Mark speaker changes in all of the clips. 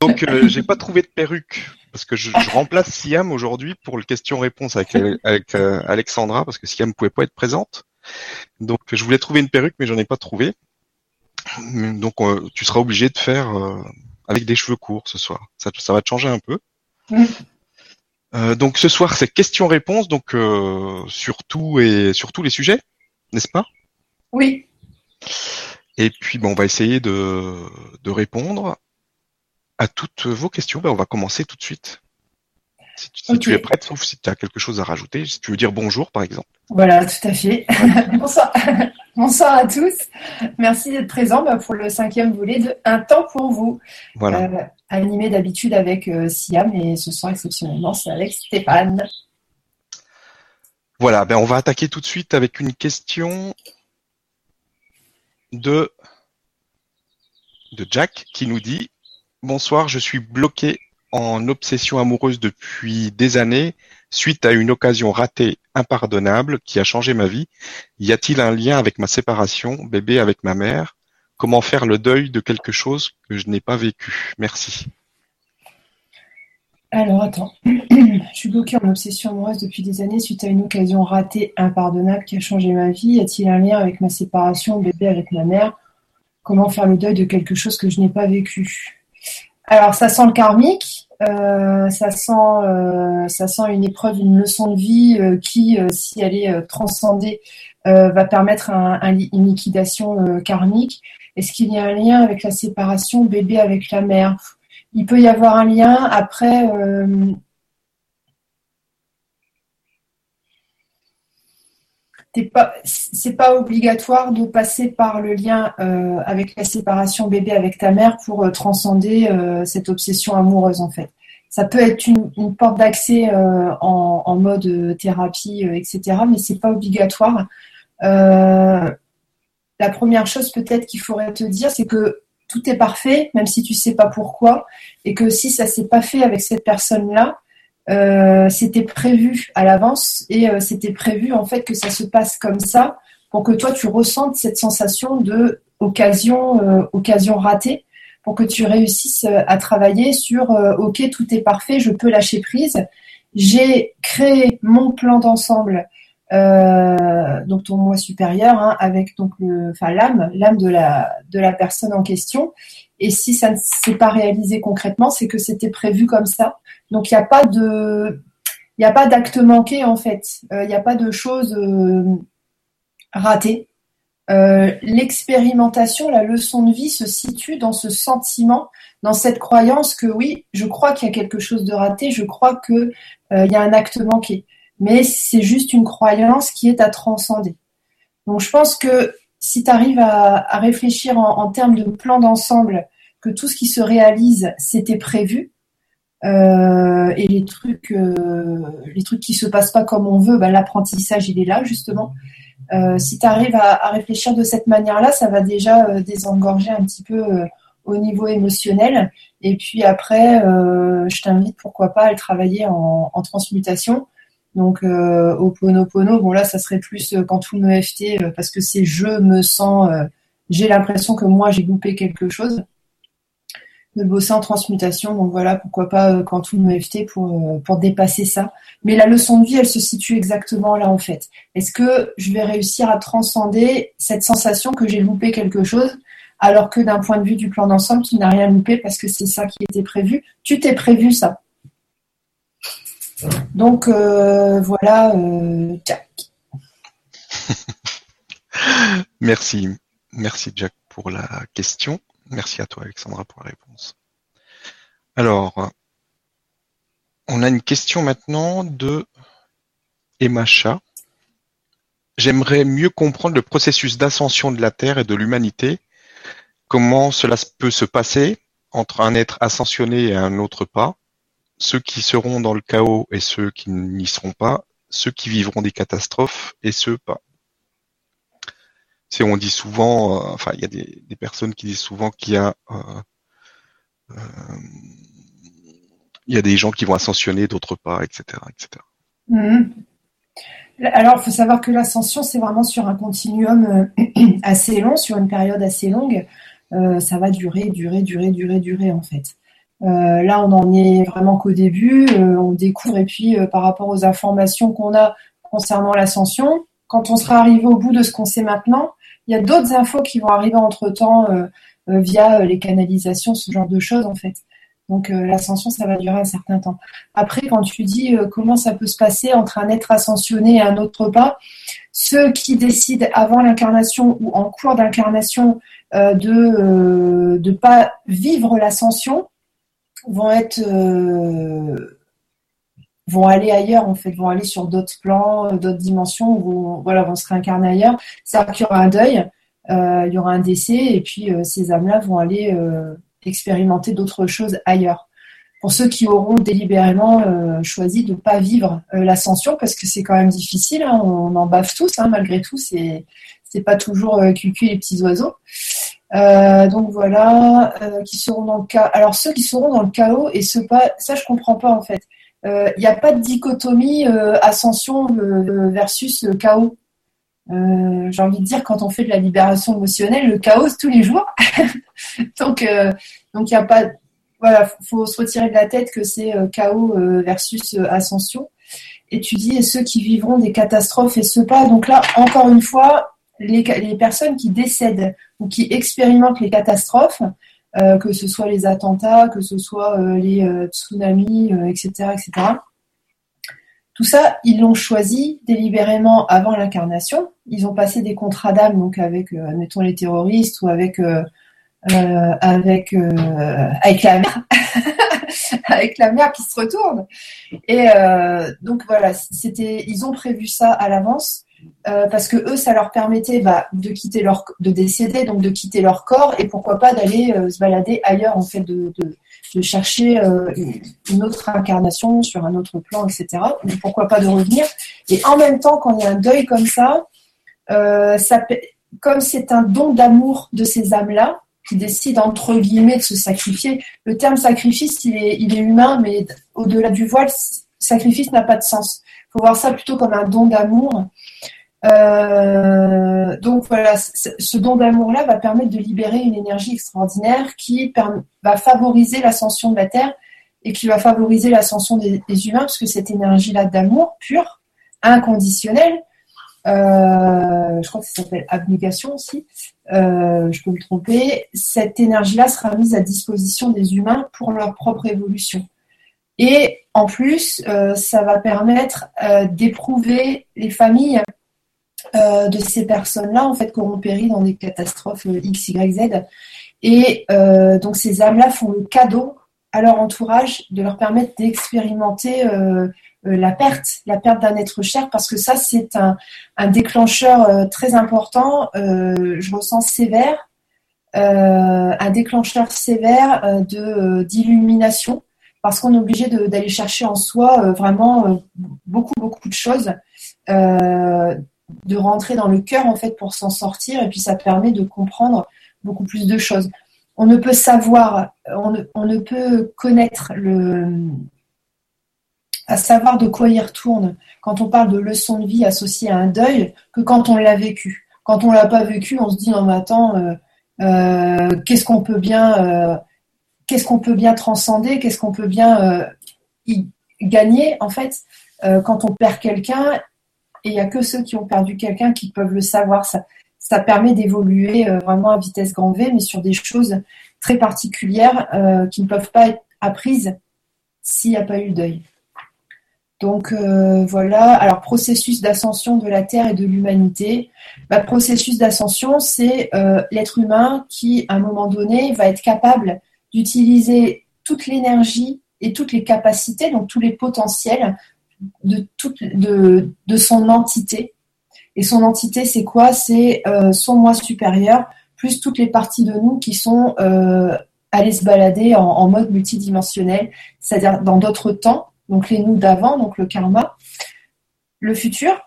Speaker 1: Donc, euh, j'ai pas trouvé de perruque parce que je, je remplace Siam aujourd'hui pour le question-réponse avec, avec euh, Alexandra parce que Siam pouvait pas être présente. Donc, je voulais trouver une perruque, mais j'en ai pas trouvé. Donc, euh, tu seras obligé de faire euh, avec des cheveux courts ce soir. Ça, ça va te changer un peu. Euh, donc, ce soir, c'est question-réponse, donc euh, sur tout et sur tous les sujets, n'est-ce pas?
Speaker 2: Oui.
Speaker 1: Et puis, bon, on va essayer de, de répondre à toutes vos questions. Ben, on va commencer tout de suite. Si, tu- es prête, sauf si tu as quelque chose à rajouter, si tu veux dire bonjour, par exemple.
Speaker 2: Voilà, tout à fait. Bonsoir. Bonsoir à tous. Merci d'être présents bah, pour le cinquième volet de Un temps pour vous,
Speaker 1: Voilà.
Speaker 2: Euh, animé d'habitude avec euh, Siam et ce soir exceptionnellement c'est avec Stéphane.
Speaker 1: Voilà, ben on va attaquer tout de suite avec une question de, de Jack qui nous dit Bonsoir, je suis bloqué en obsession amoureuse depuis des années suite à une occasion ratée impardonnable qui a changé ma vie. Y a-t-il un lien avec ma séparation, bébé avec ma mère? Comment faire le deuil de quelque chose que je n'ai pas vécu? Merci.
Speaker 2: Alors attends, je suis bloquée en obsession amoureuse depuis des années suite à une occasion ratée impardonnable qui a changé ma vie. Y a-t-il un lien avec ma séparation, bébé avec ma mère? Comment faire le deuil de quelque chose que je n'ai pas vécu? Alors ça sent le karmique, euh, ça sent, euh, ça sent une épreuve, une leçon de vie euh, qui, euh, si elle est euh, transcendée, euh, va permettre une liquidation karmique. Est-ce qu'il y a un lien avec la séparation, bébé avec la mère? Il peut y avoir un lien. Après, euh, t'es pas, c'est pas obligatoire de passer par le lien euh, avec la séparation bébé avec ta mère pour euh, transcender euh, cette obsession amoureuse en fait. Ça peut être une, porte d'accès en, en mode thérapie, etc. Mais c'est pas obligatoire. La première chose peut-être qu'il faudrait te dire, c'est que tout est parfait, même si tu sais pas pourquoi, et que si ça s'est pas fait avec cette personne-là, c'était prévu à l'avance et euh, c'était prévu en fait que ça se passe comme ça pour que toi tu ressentes cette sensation de occasion, euh, occasion ratée, pour que tu réussisses euh, à travailler sur euh, ok tout est parfait, je peux lâcher prise, j'ai créé mon plan d'ensemble euh, donc ton moi supérieur, hein, avec donc le, enfin l'âme, l'âme de la personne en question. Et si ça ne s'est pas réalisé concrètement, c'est que c'était prévu comme ça. Donc il n'y a pas de, il a pas d'acte manqué en fait. Euh, Il n'y a pas de choses euh, ratées. Euh, L'expérimentation, la leçon de vie se situe dans ce sentiment, dans cette croyance que oui, je crois qu'il y a quelque chose de raté, je crois que euh, y a un acte manqué mais c'est juste une croyance qui est à transcender. Donc je pense que si tu arrives à, réfléchir en, termes de plan d'ensemble, que tout ce qui se réalise, c'était prévu, euh, et les trucs, euh, les se passent pas comme on veut, ben, l'apprentissage il est là justement. Euh, si tu arrives à, réfléchir de cette manière-là, ça va déjà euh, désengorger un petit peu au niveau émotionnel. Et puis après, je t'invite pourquoi pas à le travailler en transmutation. Donc euh, au Ponopono, bon là ça serait plus euh, quand tout me FT euh, parce que c'est je me sens, euh, j'ai l'impression que moi j'ai loupé quelque chose. De bosser en transmutation, donc voilà pourquoi pas euh, quand tout me FT pour euh, pour dépasser ça. Mais la leçon de vie, elle se situe exactement là en fait. Est-ce que je vais réussir à transcender cette sensation que j'ai loupé quelque chose alors que d'un point de vue du plan d'ensemble, tu n'as rien loupé parce que c'est ça qui était prévu? Tu t'es prévu ça. Donc euh, voilà, euh, Jack.
Speaker 1: Merci, merci Jack pour la question. Merci à toi Alexandra pour la réponse. Alors, on a une question maintenant de Emacha. J'aimerais mieux comprendre le processus d'ascension de la Terre et de l'humanité. Comment cela peut se passer entre un être ascensionné et un autre pas? Ceux qui seront dans le chaos et ceux qui n'y seront pas, ceux qui vivront des catastrophes et ceux pas. On dit souvent, euh, enfin il y a des, personnes qui disent souvent qu'il y a euh, euh, y a des gens qui vont ascensionner, d'autres pas, etc., etc.
Speaker 2: Mmh. Alors, il faut savoir que l'ascension, c'est vraiment sur un continuum assez long, sur une période assez longue. Ça va durer, durer, durer, durer, durer, en fait. Là, on en est vraiment qu'au début. on découvre et puis par rapport aux informations qu'on a concernant l'ascension, quand on sera arrivé au bout de ce qu'on sait maintenant, il y a d'autres infos qui vont arriver entre temps via les canalisations, ce genre de choses en fait. Donc euh, l'ascension, ça va durer un certain temps. Après, quand tu dis euh, comment ça peut se passer entre un être ascensionné et un autre pas, ceux qui décident avant l'incarnation ou en cours d'incarnation euh, de ne pas vivre l'ascension vont être vont aller ailleurs en fait, vont aller sur d'autres plans, d'autres dimensions, vont voilà, vont se réincarner ailleurs. C'est-à-dire qu'il y aura un deuil, il y aura un décès, et puis ces âmes-là vont aller expérimenter d'autres choses ailleurs. Pour ceux qui auront délibérément euh, choisi de ne pas vivre euh, l'ascension, parce que c'est quand même difficile, hein, on en bave tous, hein, malgré tout, c'est pas toujours euh, cucu les petits oiseaux. Donc voilà, qui seront dans le cas. Alors ceux qui seront dans le chaos et ceux pas, ça je comprends pas en fait. Il n'y a pas de dichotomie ascension versus chaos. J'ai envie de dire quand on fait de la libération émotionnelle, le chaos tous les jours. donc, euh, donc il n'y a pas, voilà, faut se retirer de la tête que c'est euh, chaos euh, versus ascension. Et tu dis ceux qui vivront des catastrophes et ceux pas. Donc là, encore une fois, les, personnes qui décèdent ou qui expérimentent les catastrophes, que ce soit les attentats, que ce soit les tsunamis, etc., etc. Tout ça, ils l'ont choisi délibérément avant l'incarnation. Ils ont passé des contrats d'âme, avec, admettons, les terroristes ou avec euh, avec euh, la mer, avec la qui se retourne. Et euh, donc voilà, c'était, ils ont prévu ça à l'avance. Parce que eux, ça leur permettait bah, de quitter leur, de décéder, donc de quitter leur corps, et pourquoi pas d'aller se balader ailleurs, en fait, de, chercher une autre incarnation sur un autre plan, etc. Donc, pourquoi pas de revenir. Et en même temps, quand il y a un deuil comme ça, comme c'est un don d'amour de ces âmes-là, qui décide entre guillemets de se sacrifier. Le terme sacrifice, il est, il est humain, mais au-delà du voile, sacrifice n'a pas de sens. Il faut voir ça plutôt comme un don d'amour. Euh, donc voilà, ce don d'amour-là va permettre de libérer une énergie extraordinaire qui va favoriser l'ascension de la Terre et qui va favoriser l'ascension des, humains, parce que cette énergie-là d'amour pur, inconditionnel, euh, je crois que ça s'appelle abnégation aussi, euh, je peux me tromper, cette énergie-là sera mise à disposition des humains pour leur propre évolution. Et en plus, ça va permettre d'éprouver les familles de ces personnes-là, en fait, qui auront péri dans des catastrophes X, Y, Z. Et donc ces âmes-là font le cadeau à leur entourage de leur permettre d'expérimenter euh, la perte, la perte d'un être cher, parce que ça, c'est un, déclencheur euh, très important, euh, je ressens sévère, un déclencheur sévère d'illumination, parce qu'on est obligé d'aller chercher en soi vraiment beaucoup, beaucoup de choses, de rentrer dans le cœur, en fait, pour s'en sortir, et puis ça permet de comprendre beaucoup plus de choses. On ne peut savoir, on ne peut connaître le à savoir de quoi il retourne quand on parle de leçon de vie associée à un deuil que quand on l'a vécu. Quand on l'a pas vécu, on se dit non mais attends, euh, euh, qu'est-ce qu'on peut bien, euh, qu'est-ce qu'on peut bien transcender, qu'est-ce qu'on peut bien y gagner en fait quand on perd quelqu'un. Et il n'y a que ceux qui ont perdu quelqu'un qui peuvent le savoir. Ça, ça permet d'évoluer vraiment à vitesse grand V, mais sur des choses très particulières qui ne peuvent pas être apprises s'il n'y a pas eu deuil. Donc euh, voilà, alors processus d'ascension de la Terre et de l'humanité. Bah, processus d'ascension, c'est euh, l'être humain qui, à un moment donné, va être capable d'utiliser toute l'énergie et toutes les capacités, donc tous les potentiels de, de son entité. Et son entité, c'est quoi? C'est euh, son moi supérieur, plus toutes les parties de nous qui sont allées se balader en, mode multidimensionnel, c'est-à-dire dans d'autres temps donc les nous d'avant, donc le karma, le futur,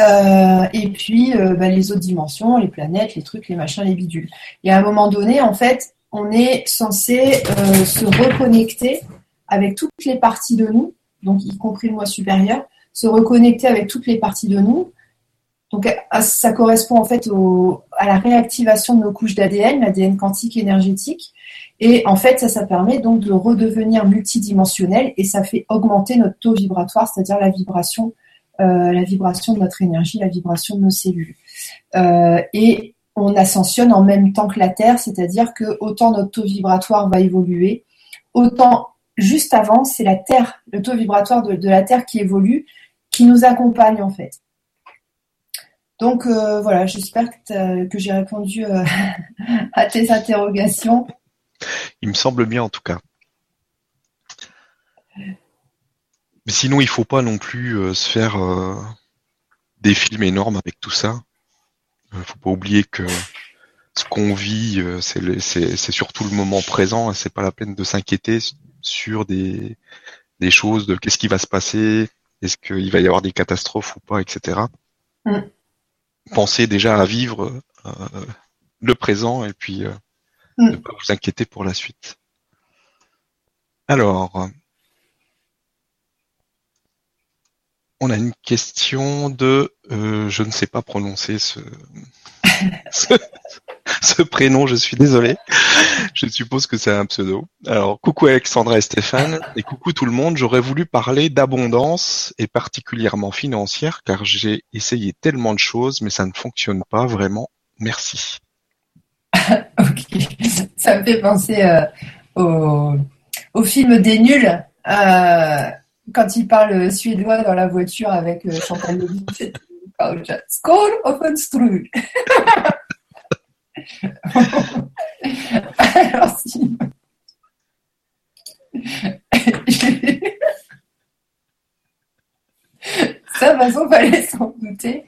Speaker 2: euh, et puis euh, bah, les autres dimensions, les planètes, les trucs, les machins, les bidules. Et à un moment donné, en fait, on est censé euh, se reconnecter avec toutes les parties de nous, donc y compris le moi supérieur, se reconnecter avec toutes les parties de nous Donc ça correspond en fait à la réactivation de nos couches d'ADN, l'ADN quantique énergétique. Et en fait, ça, ça permet donc de redevenir multidimensionnel et ça fait augmenter notre taux vibratoire, c'est-à-dire la vibration, euh, de notre énergie, la vibration de nos cellules. Euh, et on ascensionne en même temps que la Terre, c'est-à-dire que autant notre taux vibratoire va évoluer, autant juste avant, c'est la Terre, le taux vibratoire de, la Terre qui évolue, qui nous accompagne en fait. Donc euh, voilà, j'espère que, j'ai répondu euh, à tes interrogations.
Speaker 1: Il me semble bien en tout cas. Sinon, il faut pas non plus euh, se faire des films énormes avec tout ça. Il faut pas oublier que ce qu'on vit, c'est surtout le moment présent. C'est pas la peine de s'inquiéter sur des, des choses de qu'est-ce qui va se passer, est-ce qu'il va y avoir des catastrophes ou pas, etc. Mm. Pensez déjà à vivre euh, le présent et puis euh, mm. ne pas vous inquiéter pour la suite. Alors, on a une question de, euh, je ne sais pas prononcer ce, ce, prénom, je suis désolé. Je suppose que c'est un pseudo. Alors, coucou Alexandra et Stéphane, et coucou tout le monde. J'aurais voulu parler d'abondance et particulièrement financière, car j'ai essayé tellement de choses, mais ça ne fonctionne pas vraiment. Merci.
Speaker 2: ok, ça me fait penser euh, au, film des nuls. Euh, quand il parle suédois dans la voiture avec euh, Chantal Skål och en Alors si. Ça, de toute façon, fallait s'en douter.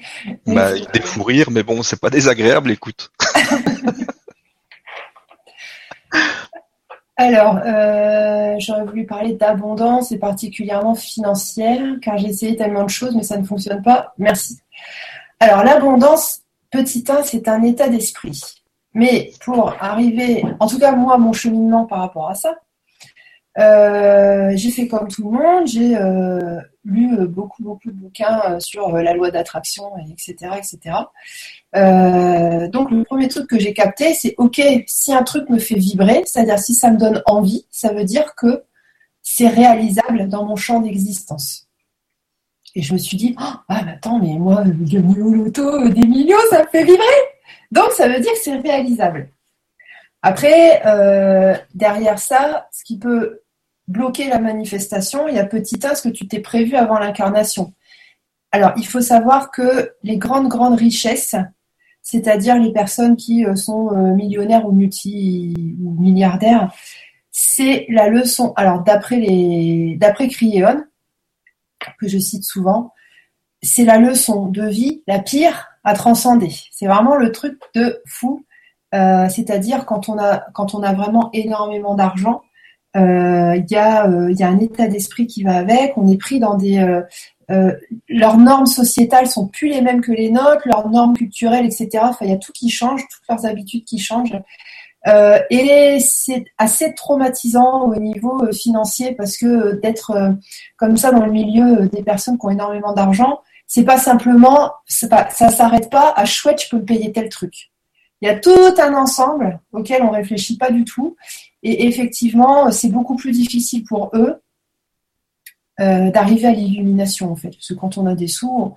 Speaker 1: Bah, il des fous rires, mais bon, c'est pas désagréable, écoute.
Speaker 2: Alors, euh, j'aurais voulu parler d'abondance et particulièrement financière, car j'ai essayé tellement de choses, mais ça ne fonctionne pas. Merci. Alors, l'abondance, petit 1, c'est un état d'esprit. Mais pour arriver, en tout cas, moi, mon cheminement par rapport à ça, euh, j'ai fait comme tout le monde, j'ai euh, lu beaucoup, beaucoup de bouquins sur la loi d'attraction, etc., etc. Euh, donc le premier truc que j'ai capté, c'est ok, si un truc me fait vibrer, c'est-à-dire si ça me donne envie, ça veut dire que c'est réalisable dans mon champ d'existence. Et je me suis dit, oh, ah mais attends, mais moi, au loto des millions, ça me fait vibrer. Donc ça veut dire que c'est réalisable. Après, euh, derrière ça, ce qui peut bloquer la manifestation, il y a petit un ce que tu t'es prévu avant l'incarnation. Alors, il faut savoir que les grandes, grandes richesses, c'est-à-dire les personnes qui euh, sont euh, millionnaires ou multi ou milliardaires. C'est la leçon. Alors d'après les d'après Crieon, que je cite souvent, c'est la leçon de vie la pire à transcender. C'est vraiment le truc de fou. Euh, c'est-à-dire quand on a quand on a vraiment énormément d'argent, il y, a, y a un état d'esprit qui va avec. On est pris dans des euh, leurs normes sociétales sont plus les mêmes que les nôtres, leurs normes culturelles, etc. Il y a tout qui change, toutes leurs habitudes qui changent. Euh, et c'est assez traumatisant au niveau euh, financier parce que d'être comme ça dans le milieu des personnes qui ont énormément d'argent, c'est pas simplement, pas, ça s'arrête pas à chouette, je peux payer tel truc. Il y a tout un ensemble auquel on réfléchit pas du tout. Et effectivement, c'est beaucoup plus difficile pour eux euh, d'arriver à l'illumination en fait. Parce que quand on a des sous,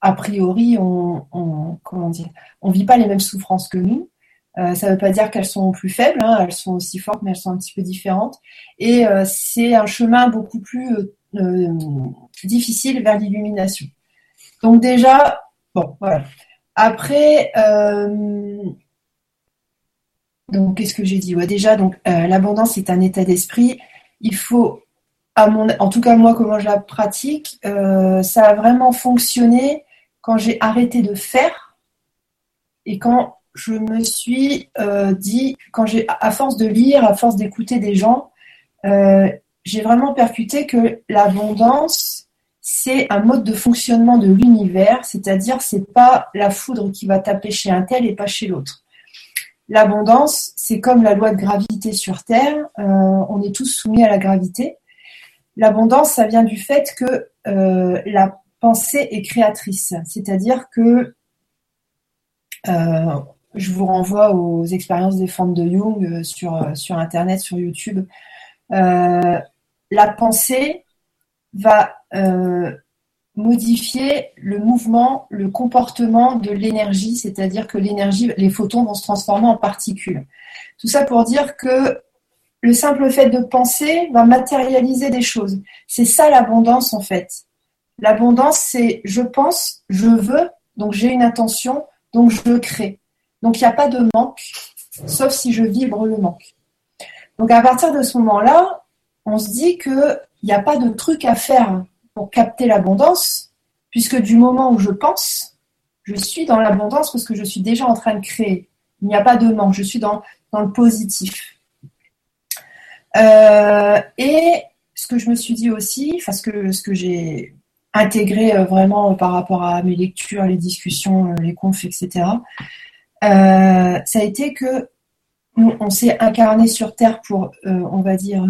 Speaker 2: a priori, on, on comment dire, on vit pas les mêmes souffrances que nous. Euh, ça ne veut pas dire qu'elles sont plus faibles, hein, elles sont aussi fortes, mais elles sont un petit peu différentes. Et euh, c'est un chemin beaucoup plus difficile vers l'illumination. Donc déjà, bon, voilà. Après, donc qu'est-ce que j'ai dit ouais, Déjà, donc l'abondance est un état d'esprit. Il faut en tout cas moi comment je la pratique, euh, ça a vraiment fonctionné quand j'ai arrêté de faire et quand je me suis euh, dit, quand j'ai, à force de lire, à force d'écouter des gens, euh, j'ai vraiment percuté que l'abondance, c'est un mode de fonctionnement de l'univers, c'est-à-dire c'est pas la foudre qui va taper chez un tel et pas chez l'autre. L'abondance, c'est comme la loi de gravité sur Terre, on est tous soumis à la gravité. L'abondance, ça vient du fait que euh, la pensée est créatrice, c'est-à-dire que euh, je vous renvoie aux expériences des formes de Jung euh, euh, sur Internet, sur YouTube. la pensée va modifier le mouvement, le comportement de l'énergie, c'est-à-dire que l'énergie, les photons vont se transformer en particules. Tout ça pour dire que le simple fait de penser va matérialiser des choses. C'est ça l'abondance en fait. L'abondance, c'est je pense, je veux, donc j'ai une intention, donc je crée. Donc il n'y a pas de manque, sauf si je vibre le manque. Donc à partir de ce moment-là, on se dit qu'il n'y a pas de truc à faire pour capter l'abondance, puisque du moment où je pense, je suis dans l'abondance parce que je suis déjà en train de créer. Il n'y a pas de manque, je suis dans, dans le positif. Euh, et ce que je me suis dit aussi, ce que, ce que j'ai intégré euh, vraiment par rapport à mes lectures, les discussions, euh, les confs, etc., ça a été que on s'est incarné sur Terre pour, on va dire,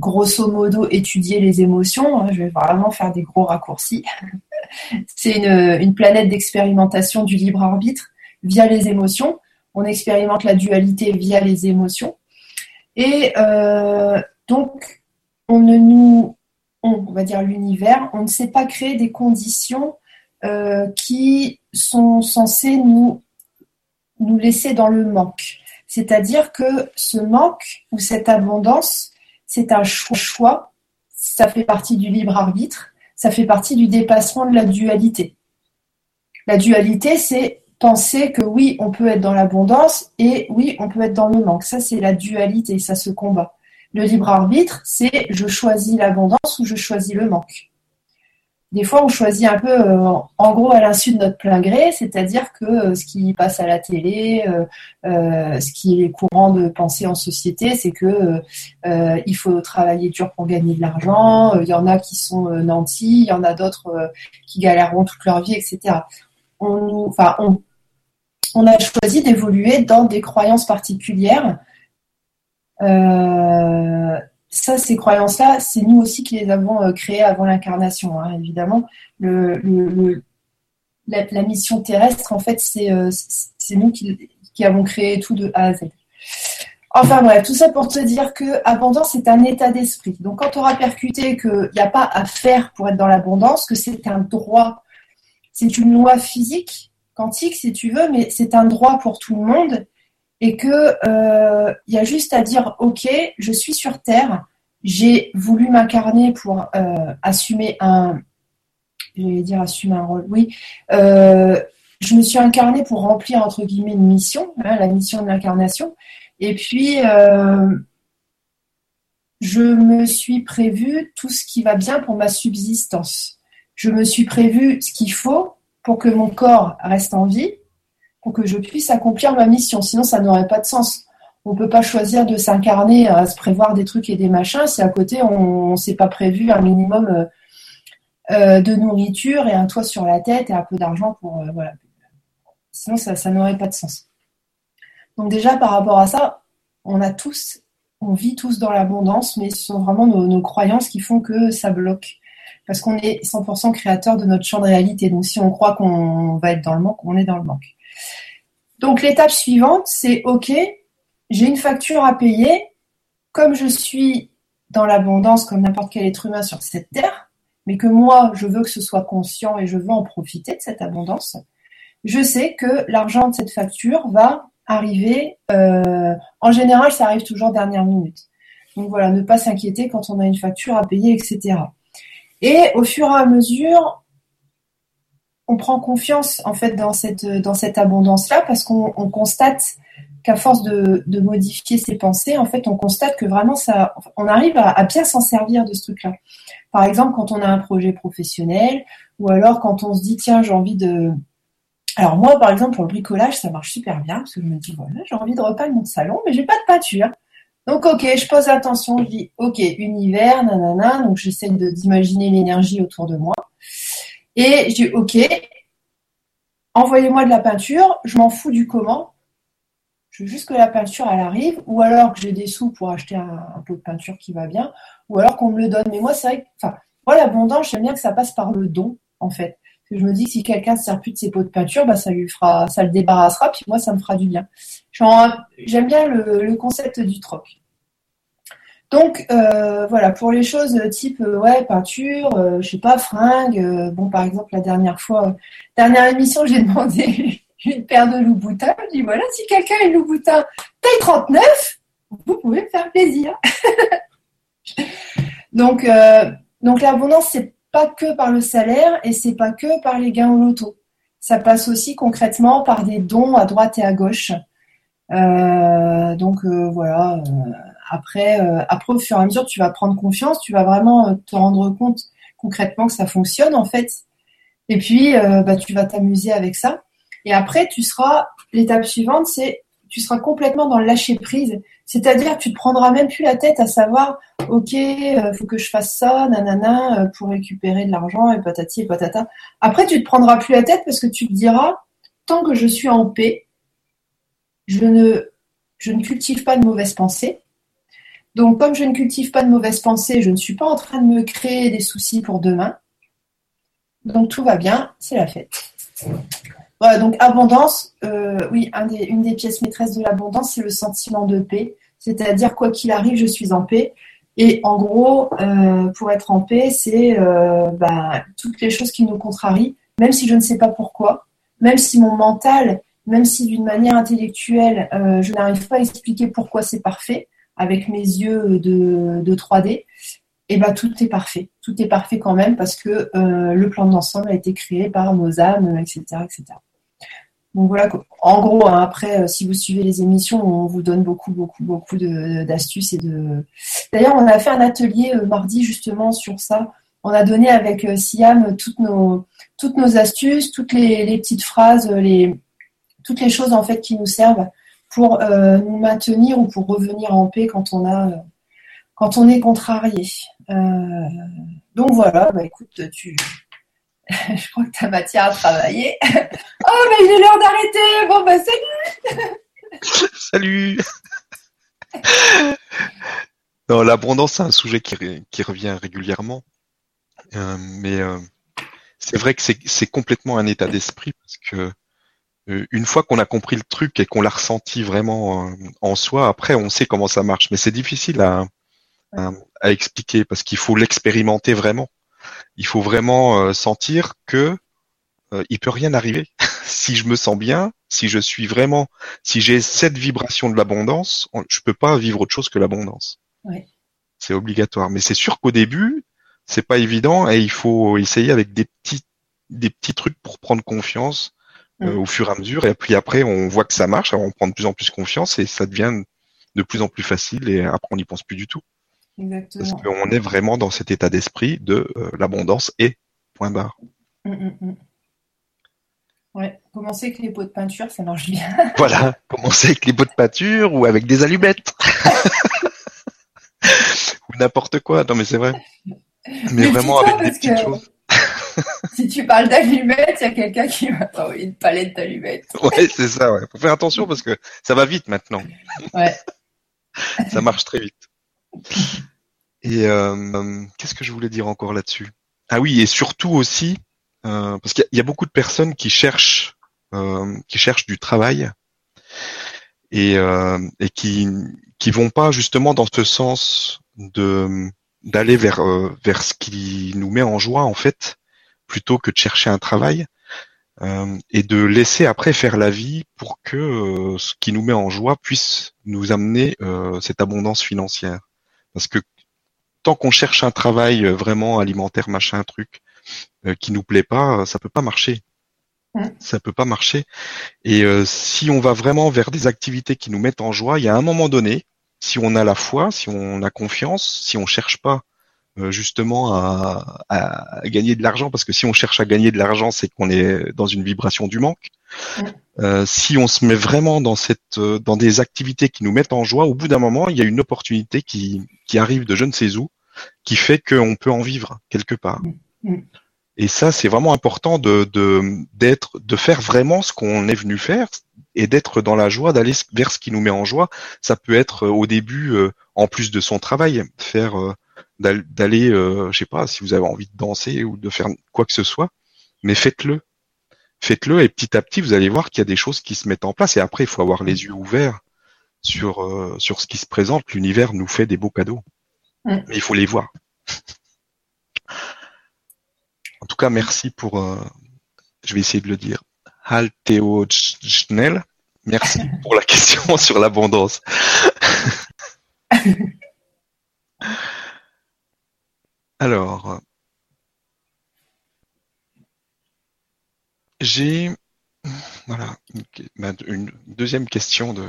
Speaker 2: grosso modo, étudier les émotions. Hein, je vais vraiment faire des gros raccourcis. C'est une, planète d'expérimentation du libre arbitre via les émotions. On expérimente la dualité via les émotions. Et euh, donc, on ne nous, on, va dire l'univers, on ne sait pas créer des conditions euh, qui sont censées nous laisser dans le manque. C'est-à-dire que ce manque ou cette abondance, c'est un choix, ça fait partie du libre arbitre, ça fait partie du dépassement de la dualité. La dualité, c'est penser que oui, on peut être dans l'abondance et oui, on peut être dans le manque. Ça, c'est la dualité, ça se combat. Le libre arbitre, c'est je choisis l'abondance ou je choisis le manque. Des fois, on choisit un peu, euh, en gros, à l'insu de notre plein gré, c'est-à-dire que euh, ce qui passe à la télé, euh, ce qui est courant de penser en société, c'est que il faut travailler dur pour gagner de l'argent. Il y en a qui sont nantis, il y en a d'autres qui galèreront toute leur vie, etc. On, a choisi d'évoluer dans des croyances particulières. Ça, ces croyances-là, c'est nous aussi qui les avons euh, créées avant l'incarnation, hein, évidemment. Le, la, mission terrestre, en fait, c'est euh, nous qui, avons créé tout de A à Z. Enfin bref, tout ça pour te dire que abondance c'est un état d'esprit. Donc quand on aura percuté qu'il n'y a pas à faire pour être dans l'abondance, que c'est un droit, c'est une loi physique, quantique, si tu veux, mais c'est un droit pour tout le monde et que euh, il y a juste à dire ok, je suis sur Terre, j'ai voulu m'incarner pour euh, assumer un, je dire assumer un rôle, oui. Euh, je me suis incarnée pour remplir entre guillemets une mission, hein, la mission de l'incarnation. Et puis je me suis prévu tout ce qui va bien pour ma subsistance. Je me suis prévu ce qu'il faut pour que mon corps reste en vie, pour que je puisse accomplir ma mission. Sinon, ça n'aurait pas de sens. On ne peut pas choisir de s'incarner à se prévoir des trucs et des machins si à côté on ne s'est pas prévu un minimum euh, euh, de nourriture et un toit sur la tête et un peu d'argent pour euh, voilà. Sinon, ça, ça n'aurait pas de sens. Donc déjà par rapport à ça, on a tous, on vit tous dans l'abondance, mais ce sont vraiment nos croyances qui font que ça bloque parce qu'on est 100% créateur de notre champ de réalité. Donc si on croit qu'on va être dans le manque, on est dans le manque. Donc l'étape suivante, c'est OK, j'ai une facture à payer. Comme je suis dans l'abondance, comme n'importe quel être humain sur cette terre, mais que moi, je veux que ce soit conscient et je veux en profiter de cette abondance, je sais que l'argent de cette facture va arriver, euh, en général, ça arrive toujours dernière minute. Donc voilà, ne pas s'inquiéter quand on a une facture à payer, etc. Et au fur et à mesure, on prend confiance en fait dans cette, dans cette abondance-là parce qu'on constate qu'à force de, modifier ses pensées, en fait, on constate que vraiment ça, on arrive à, bien s'en servir de ce truc-là. Par exemple, quand on a un projet professionnel, ou alors quand on se dit tiens, j'ai envie de, alors moi, par exemple, pour le bricolage, ça marche super bien parce que je me dis voilà, j'ai envie de repeindre mon salon, mais j'ai pas de peinture. Donc, ok, je pose attention, je dis, ok, univers, nanana, donc j'essaie d'imaginer l'énergie autour de moi. Et je dis, ok, envoyez-moi de la peinture, je m'en fous du comment. Je veux juste que la peinture, elle arrive, ou alors que j'ai des sous pour acheter un, pot de peinture qui va bien, ou alors qu'on me le donne. Mais moi, c'est vrai que, enfin, moi, l'abondance, j'aime bien que ça passe par le don, en fait. Je me dis que si quelqu'un ne sert plus de ses pots de peinture, bah, ça lui fera, ça le débarrassera, puis moi, ça me fera du bien. J'aime bien le, concept du troc. Donc euh, voilà, pour les choses type euh, ouais peinture, euh, je sais pas fringues. bon par exemple la dernière fois, dernière émission, j'ai demandé une paire de Louboutin. Je dis voilà si quelqu'un une Louboutin taille 39, vous pouvez me faire plaisir. donc donc l'abondance c'est pas que par le salaire et c'est pas que par les gains au loto. Ça passe aussi concrètement par des dons à droite et à gauche. donc voilà après, euh, après, au fur et à mesure, tu vas prendre confiance, tu vas vraiment euh, te rendre compte concrètement que ça fonctionne en fait. Et puis, euh, bah, tu vas t'amuser avec ça. Et après, tu seras, l'étape suivante, c'est tu seras complètement dans le lâcher prise. C'est-à-dire que tu te prendras même plus la tête à savoir, ok, il faut que je fasse ça, nanana, pour récupérer de l'argent et patati et patata. Après, tu te prendras plus la tête parce que tu te diras, tant que je suis en paix, je ne, je ne cultive pas de mauvaises pensées. Donc, comme je ne cultive pas de mauvaises pensées, je ne suis pas en train de me créer des soucis pour demain. Donc, tout va bien, c'est la fête. Donc abondance, euh, oui, une des pièces maîtresses de l'abondance, c'est le sentiment de paix. C'est-à-dire, quoi qu'il arrive, je suis en paix. Et en gros, euh, pour être en paix, c'est euh, bah, toutes les choses qui nous contrarient, même si je ne sais pas pourquoi, même si mon mental, même si d'une manière intellectuelle, je n'arrive pas à expliquer pourquoi c'est parfait, avec mes yeux de, 3D, et eh ben tout est parfait. Tout est parfait quand même parce que le plan d'ensemble a été créé par nos âmes, etc. etc. Donc voilà, en gros, hein, après, euh, si vous suivez les émissions, on vous donne beaucoup, beaucoup, beaucoup d'astuces et de. D'ailleurs, on a fait un atelier euh, mardi justement sur ça. On a donné avec Siam toutes nos, astuces, toutes les, petites phrases, les, toutes les choses en fait qui nous servent pour euh, nous maintenir ou pour revenir en paix quand on a quand on est contrarié. Euh, donc voilà, bah écoute, tu je crois que tu as matière à travailler. oh mais il est l'heure d'arrêter. Bon bah
Speaker 1: salut. salut. non, l'abondance c'est un sujet qui, revient régulièrement. Euh, mais c'est vrai que c'est complètement un état d'esprit parce que euh, une fois qu'on a compris le truc et qu'on l'a ressenti vraiment euh, en soi, après on sait comment ça marche. Mais c'est difficile à, à, expliquer parce qu'il faut l'expérimenter vraiment. Il faut vraiment euh, sentir que euh, il peut rien arriver. si je me sens bien, si je suis vraiment, si j'ai cette vibration de l'abondance, je peux pas vivre autre chose que l'abondance. C'est obligatoire. Mais c'est sûr qu'au début, c'est pas évident et il faut essayer avec des petits des petits trucs pour prendre confiance euh, mm. au fur et à mesure. Et puis après, on voit que ça marche, on prend de plus en plus confiance et ça devient de plus en plus facile. Et après, on n'y pense plus du tout. Exactement. Parce qu'on est vraiment dans cet état d'esprit de euh, l'abondance et point barre.
Speaker 2: Mm, mm, ouais, commencer avec les pots de peinture, ça marche bien.
Speaker 1: voilà, commencer avec les pots de peinture ou avec des allumettes. ou n'importe quoi. Non, mais c'est vrai. Mais, vraiment avec des petites choses.
Speaker 2: si tu parles d'allumettes, il y a quelqu'un qui va t'envoyer une palette d'allumettes.
Speaker 1: Ouais, c'est ça, ouais. Faut faire attention parce que ça va vite maintenant. Ouais. ça marche très vite. Et euh, qu'est-ce que je voulais dire encore là-dessus? Ah oui, et surtout aussi, euh, parce qu'il y, a beaucoup de personnes qui cherchent, euh, qui cherchent du travail et, et qui qui vont pas justement dans ce sens de d'aller vers vers ce qui nous met en joie en fait plutôt que de chercher un travail euh, et de laisser après faire la vie pour que euh, ce qui nous met en joie puisse nous amener euh, cette abondance financière. Parce que tant qu'on cherche un travail vraiment alimentaire, machin, truc, qui nous plaît pas, ça peut pas marcher. Ça peut pas marcher. Et si on va vraiment vers des activités qui nous mettent en joie, il y a un moment donné, si on a la foi, si on a confiance, si on cherche pas euh, justement à, à, gagner de l'argent parce que si on cherche à gagner de l'argent c'est qu'on est dans une vibration du manque euh, si on se met vraiment dans cette euh, dans des activités qui nous mettent en joie au bout d'un moment il y a une opportunité qui, qui arrive de je ne sais où qui fait qu'on peut en vivre quelque part. Et ça c'est vraiment important de d'être de, faire vraiment ce qu'on est venu faire et d'être dans la joie d'aller vers ce qui nous met en joie. Ça peut être au début en plus de son travail faire d'aller, euh, je sais pas, si vous avez envie de danser ou de faire quoi que ce soit, mais faites-le. Faites-le et petit à petit, vous allez voir qu'il y a des choses qui se mettent en place. Et après, il faut avoir les yeux ouverts sur euh, sur ce qui se présente. L'univers nous fait des beaux cadeaux, mm. mais il faut les voir. En tout cas, merci pour. Euh, je vais essayer de le dire. Halteo Schnell. Merci pour la question sur l'abondance. Alors, j'ai voilà une, deuxième question de,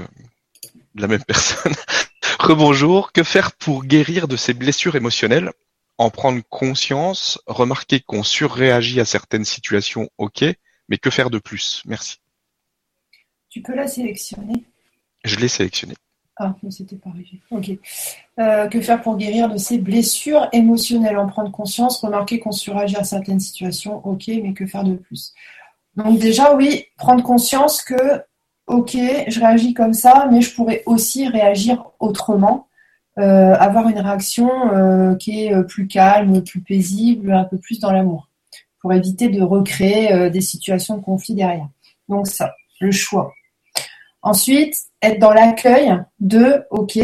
Speaker 1: la même personne. Rebonjour, que faire pour guérir de ces blessures émotionnelles? En prendre conscience, remarquer qu'on surréagit à certaines situations, ok, mais que faire de plus? Merci.
Speaker 2: Tu peux la sélectionner?
Speaker 1: Je l'ai sélectionnée.
Speaker 2: Ah, mais c'était pas arrivé. Ok. Euh, que faire pour guérir de ces blessures émotionnelles? En prendre conscience, remarquer qu'on suragit à certaines situations, ok, mais que faire de plus? Donc déjà, oui, prendre conscience que, ok, je réagis comme ça, mais je pourrais aussi réagir autrement, euh, avoir une réaction euh, qui est plus calme, plus paisible, un peu plus dans l'amour, pour éviter de recréer des situations de conflit derrière. Donc ça, le choix. Ensuite, être dans l'accueil de OK,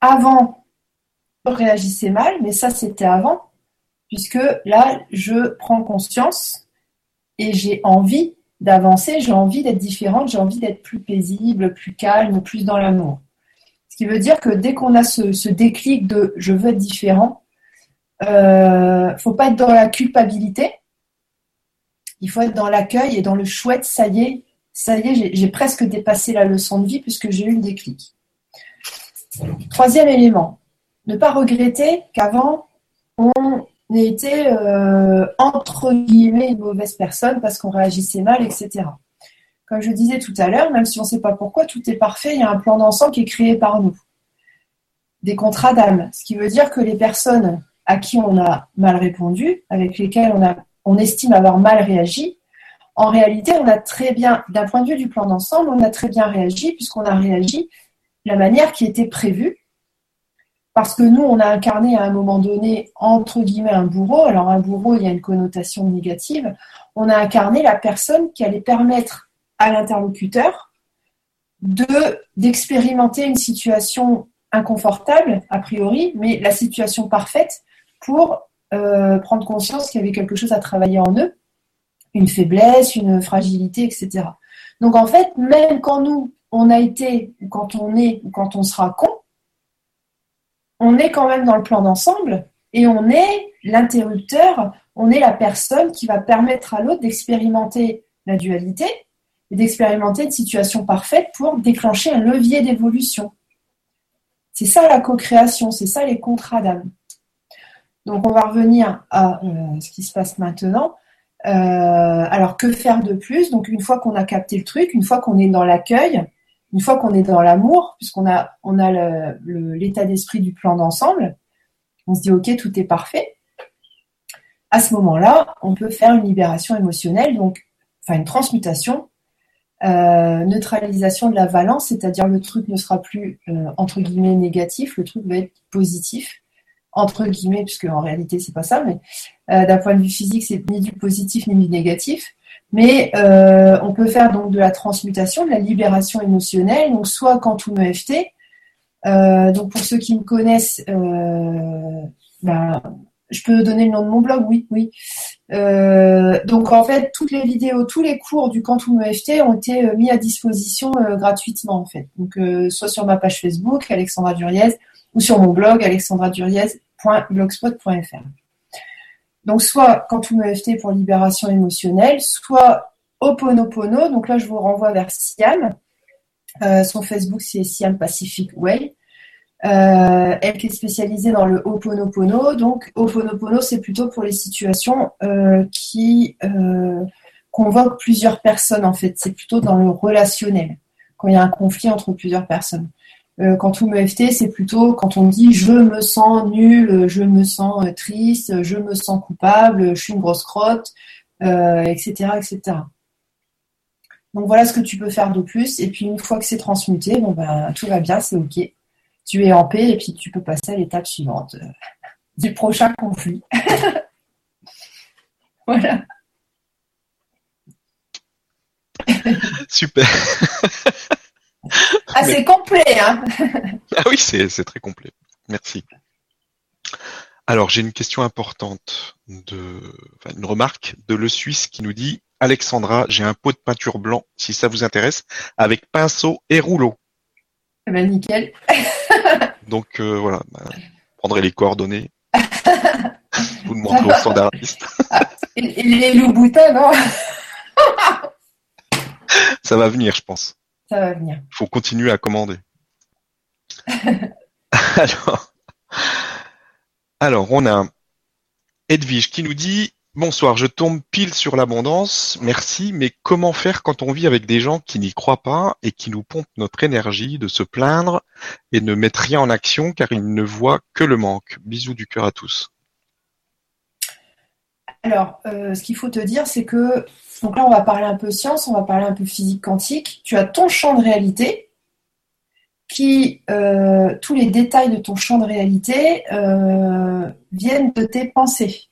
Speaker 2: avant, je réagissais mal, mais ça c'était avant, puisque là, je prends conscience et j'ai envie d'avancer, j'ai envie d'être différente, j'ai envie d'être plus paisible, plus calme, plus dans l'amour. Ce qui veut dire que dès qu'on a ce, déclic de je veux être différent, euh, faut pas être dans la culpabilité, il faut être dans l'accueil et dans le chouette, ça y est, ça y est, j'ai presque dépassé la leçon de vie puisque j'ai eu le déclic. Troisième élément, ne pas regretter qu'avant, on ait été, euh, entre guillemets, une mauvaise personne parce qu'on réagissait mal, etc. Comme je disais tout à l'heure, même si on ne sait pas pourquoi, tout est parfait, il y a un plan d'ensemble qui est créé par nous. Des contrats d'âme, ce qui veut dire que les personnes à qui on a mal répondu, avec lesquelles on, on estime avoir mal réagi, en réalité, on a très bien, d'un point de vue du plan d'ensemble, on a très bien réagi puisqu'on a réagi de la manière qui était prévue. Parce que nous, on a incarné à un moment donné, entre guillemets, un bourreau. Alors, un bourreau, il y a une connotation négative. On a incarné la personne qui allait permettre à l'interlocuteur de, d'expérimenter une situation inconfortable, a priori, mais la situation parfaite pour euh, prendre conscience qu'il y avait quelque chose à travailler en eux une faiblesse, une fragilité, etc. Donc en fait, même quand nous, on a été, ou quand on est, ou quand on sera con, on est quand même dans le plan d'ensemble et on est l'interrupteur, on est la personne qui va permettre à l'autre d'expérimenter la dualité et d'expérimenter une situation parfaite pour déclencher un levier d'évolution. C'est ça la co-création, c'est ça les contrats d'âme. Donc on va revenir à euh, ce qui se passe maintenant. Euh, alors que faire de plus? Donc une fois qu'on a capté le truc, une fois qu'on est dans l'accueil, une fois qu'on est dans l'amour, puisqu'on a l'état d'esprit du plan d'ensemble, on se dit ok tout est parfait. À ce moment-là, on peut faire une libération émotionnelle, donc enfin une transmutation, euh, neutralisation de la valence, c'est-à-dire le truc ne sera plus euh, entre guillemets négatif, le truc va être positif entre guillemets, puisque en réalité c'est pas ça, mais euh, d'un point de vue physique, c'est ni du positif ni du négatif. Mais euh, on peut faire donc de la transmutation, de la libération émotionnelle, donc soit quantum EFT. Euh, donc pour ceux qui me connaissent, ben, je peux donner le nom de mon blog, oui, oui. donc en fait, toutes les vidéos, tous les cours du Quantum EFT ont été mis à disposition gratuitement en fait. Donc soit sur ma page Facebook, Alexandra Duriez, ou sur mon blog alexandraduriez.blogspot.fr. Donc soit Quantum EFT pour libération émotionnelle, soit Oponopono. Donc là, je vous renvoie vers Siam. Euh, son Facebook, c'est Siam Pacific Way. Euh, elle qui est spécialisée dans le Oponopono. Donc Oponopono, c'est plutôt pour les situations euh, qui convoquent plusieurs personnes en fait. C'est plutôt dans le relationnel, quand il y a un conflit entre plusieurs personnes. Euh, quand on me EFT, c'est plutôt quand on dit je me sens nul, je me sens euh, triste, je me sens coupable, je suis une grosse crotte, etc., euh, etc. Donc voilà ce que tu peux faire de plus. Et puis une fois que c'est transmuté, bon ben tout va bien, c'est ok. tu es en paix et puis tu peux passer à l'étape suivante euh, du prochain conflit. voilà.
Speaker 1: Super.
Speaker 2: ah, c'est complet, hein
Speaker 1: Ah oui, c'est très complet. Merci. Alors, j'ai une question importante, de, enfin, une remarque de Le Suisse qui nous dit Alexandra, j'ai un pot de peinture blanc, si ça vous intéresse, avec pinceau et rouleau.
Speaker 2: Eh ben, nickel.
Speaker 1: Donc euh, voilà, bah, prendrez les coordonnées. vous demandez au standardiste.
Speaker 2: et, les loups boutins, non?
Speaker 1: Ça va venir, je pense.
Speaker 2: Ça va venir.
Speaker 1: Il faut continuer à commander. alors, alors, on a Edwige qui nous dit Bonsoir, je tombe pile sur l'abondance, merci, mais comment faire quand on vit avec des gens qui n'y croient pas et qui nous pompent notre énergie de se plaindre et ne mettent rien en action car ils ne voient que le manque? Bisous du cœur à tous.
Speaker 2: Alors, euh, ce qu'il faut te dire, c'est que, donc là on va parler un peu science, on va parler un peu physique quantique, tu as ton champ de réalité qui, euh, tous les détails de ton champ de réalité euh, viennent de tes pensées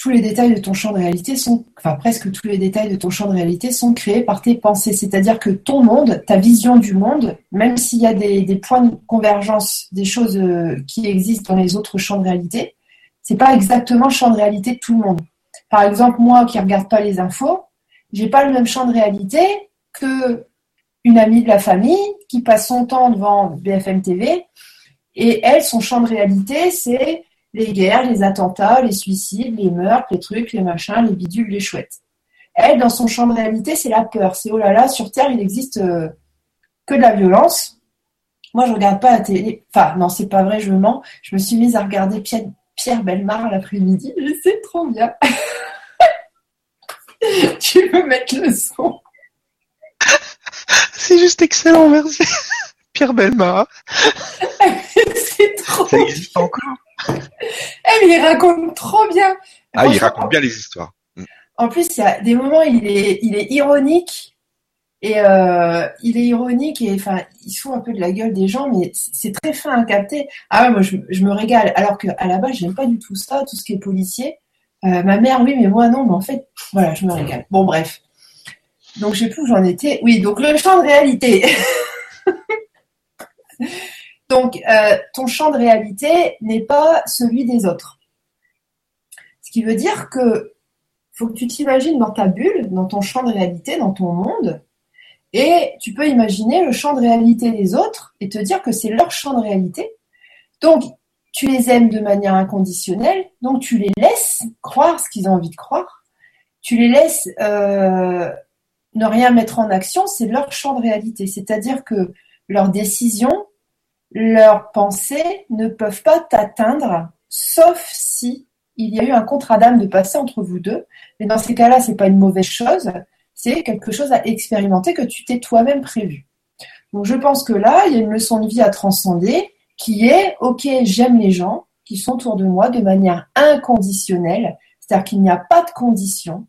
Speaker 2: tous les détails de ton champ de réalité sont, enfin presque tous les détails de ton champ de réalité sont créés par tes pensées. C'est-à-dire que ton monde, ta vision du monde, même s'il y a des, points de convergence, des choses qui existent dans les autres champs de réalité, c'est pas exactement le champ de réalité de tout le monde. Par exemple, moi qui regarde pas les infos, j'ai pas le même champ de réalité que une amie de la famille qui passe son temps devant BFM TV et elle, son champ de réalité, c'est les guerres, les attentats, les suicides, les meurtres, les trucs, les machins, les bidules, les chouettes. Elle, dans son champ de réalité, c'est la peur. C'est oh là là, sur Terre, il n'existe euh, que de la violence. Moi, je regarde pas la télé. Enfin, non, c'est pas vrai, je mens. Je me suis mise à regarder Pierre, Pierre Belmar l'après-midi. Je sais trop bien. tu veux mettre le son?
Speaker 1: C'est juste excellent, merci. Pierre Belmar.
Speaker 2: c'est trop.
Speaker 1: Ça existe encore?
Speaker 2: Eh, mais il raconte trop bien.
Speaker 1: Ah, il raconte bien les histoires.
Speaker 2: En plus, il y a des moments, il est, il est ironique. Et euh, il est ironique et enfin, il se fout un peu de la gueule des gens, mais c'est très fin à capter. Ah ouais, moi je, me régale. Alors qu'à la base, j'aime pas du tout ça, tout ce qui est policier. Euh, ma mère, oui, mais moi non. Mais en fait, voilà, je me régale. Bon, bref. Donc je sais plus où j'en étais. Oui, donc le champ de réalité. Donc, euh, ton champ de réalité n'est pas celui des autres. Ce qui veut dire que faut que tu t'imagines dans ta bulle, dans ton champ de réalité, dans ton monde, et tu peux imaginer le champ de réalité des autres et te dire que c'est leur champ de réalité. Donc, tu les aimes de manière inconditionnelle, donc tu les laisses croire ce qu'ils ont envie de croire, tu les laisses euh, ne rien mettre en action, c'est leur champ de réalité. C'est-à-dire que leurs décisions, leurs pensées ne peuvent pas t'atteindre, sauf si il y a eu un contrat d'âme de passé entre vous deux. Mais dans ces cas-là, c'est pas une mauvaise chose, c'est quelque chose à expérimenter que tu t'es toi-même prévu. Donc je pense que là, il y a une leçon de vie à transcender qui est OK, j'aime les gens qui sont autour de moi de manière inconditionnelle, c'est-à-dire qu'il n'y a pas de conditions.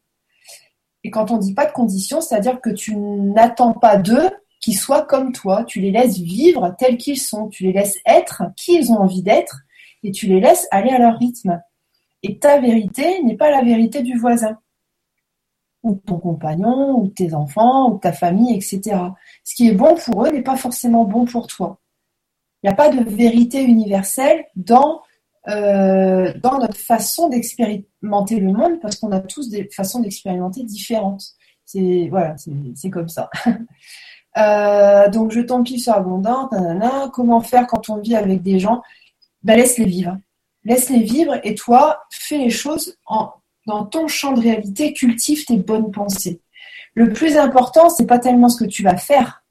Speaker 2: Et quand on dit pas de conditions, c'est-à-dire que tu n'attends pas d'eux qui soient comme toi. Tu les laisses vivre tels qu'ils sont. Tu les laisses être qui ils ont envie d'être et tu les laisses aller à leur rythme. Et ta vérité n'est pas la vérité du voisin ou ton compagnon, ou tes enfants, ou ta famille, etc. Ce qui est bon pour eux n'est pas forcément bon pour toi. Il n'y a pas de vérité universelle dans, euh, dans notre façon d'expérimenter le monde, parce qu'on a tous des façons d'expérimenter différentes. C'est voilà, c'est comme ça. Euh, donc je tombe pile sur abondante, comment faire quand on vit avec des gens? Ben, Laisse-les vivre. Laisse-les vivre et toi, fais les choses en, dans ton champ de réalité, cultive tes bonnes pensées. Le plus important, c'est pas tellement ce que tu vas faire.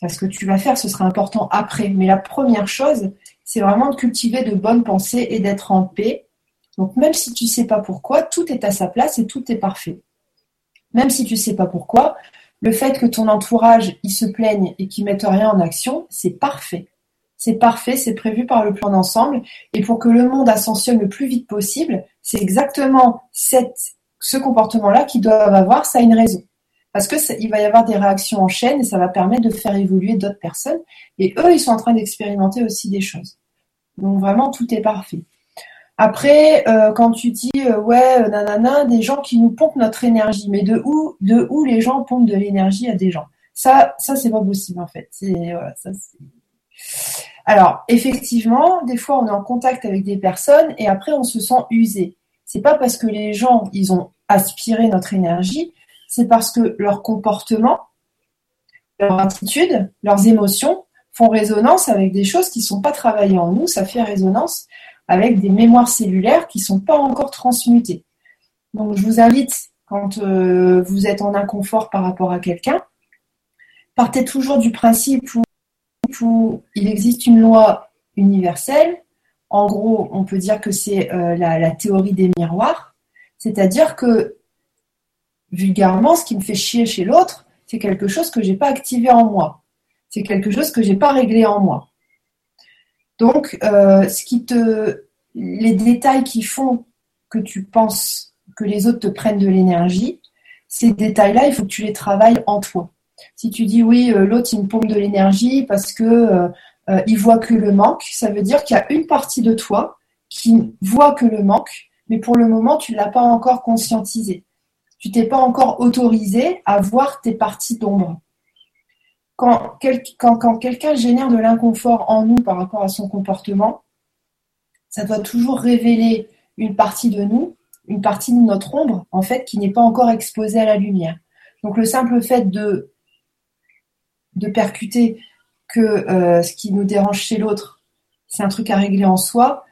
Speaker 2: Parce que tu vas faire, ce sera important après. Mais la première chose, c'est vraiment de cultiver de bonnes pensées et d'être en paix. Donc même si tu ne sais pas pourquoi, tout est à sa place et tout est parfait. Même si tu ne sais pas pourquoi, le fait que ton entourage il se plaigne et qu'il mette rien en action, c'est parfait. C'est parfait, c'est prévu par le plan d'ensemble. Et pour que le monde ascensionne le plus vite possible, c'est exactement ce comportement-là qu'ils doivent avoir, ça a une raison. Parce que il va y avoir des réactions en chaîne et ça va permettre de faire évoluer d'autres personnes. Et eux, ils sont en train d'expérimenter aussi des choses. Donc vraiment, tout est parfait. Après, euh, quand tu dis euh, ouais, euh, nanana, des gens qui nous pompent notre énergie, mais de où, de où les gens pompent de l'énergie à des gens? Ça, ça c'est pas possible en fait. Alors effectivement, des fois on est en contact avec des personnes et après on se sent usé. C'est pas parce que les gens ils ont aspiré notre énergie, c'est parce que leur comportement, leur attitude, leurs émotions font résonance avec des choses qui ne sont pas travaillées en nous. Ça fait résonance avec des mémoires cellulaires qui ne sont pas encore transmutées. Donc je vous invite, quand euh, vous êtes en inconfort par rapport à quelqu'un, partez toujours du principe où, il existe une loi universelle. En gros, on peut dire que c'est euh, la, théorie des miroirs. C'est-à-dire que, vulgairement, ce qui me fait chier chez l'autre, c'est quelque chose que je n'ai pas activé en moi. C'est quelque chose que je n'ai pas réglé en moi. Donc, euh, te, les détails qui font que tu penses que les autres te prennent de l'énergie, ces détails-là, il faut que tu les travailles en toi. Si tu dis oui, euh, l'autre il me pompe de l'énergie parce que euh, il voit que le manque, ça veut dire qu'il y a une partie de toi qui voit que le manque, mais pour le moment tu ne l'as pas encore conscientisé. Tu t'es pas encore autorisé à voir tes parties d'ombre quand, quelqu'un génère de l'inconfort en nous par rapport à son comportement, ça doit toujours révéler une partie de nous, une partie de notre ombre, en fait, qui n'est pas encore exposée à la lumière. Donc le simple fait de, de percuter que euh, ce qui nous dérange chez l'autre, c'est un truc à régler en soi,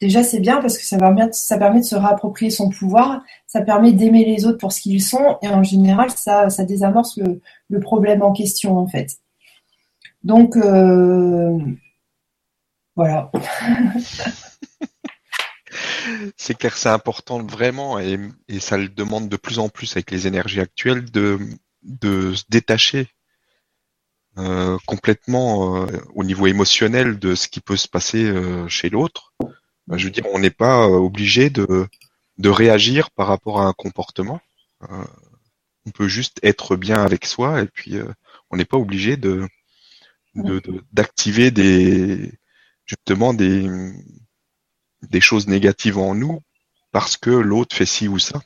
Speaker 2: déjà c'est bien parce que ça permet, de se réapproprier son pouvoir, ça permet d'aimer les autres pour ce qu'ils sont, et en général, ça, ça désamorce le, problème en question, en fait. Donc, euh, voilà.
Speaker 1: c'est clair, c'est important vraiment, et, ça le demande de plus en plus avec les énergies actuelles, de se détacher euh, complètement euh, au niveau émotionnel de ce qui peut se passer chez l'autre bah, je veux dire, on n'est pas euh, obligé de, de réagir par rapport à un comportement. Euh, on peut juste être bien avec soi et puis euh, on n'est pas obligé de d'activer des justement des des choses négatives en nous parce que l'autre fait ci ou ça.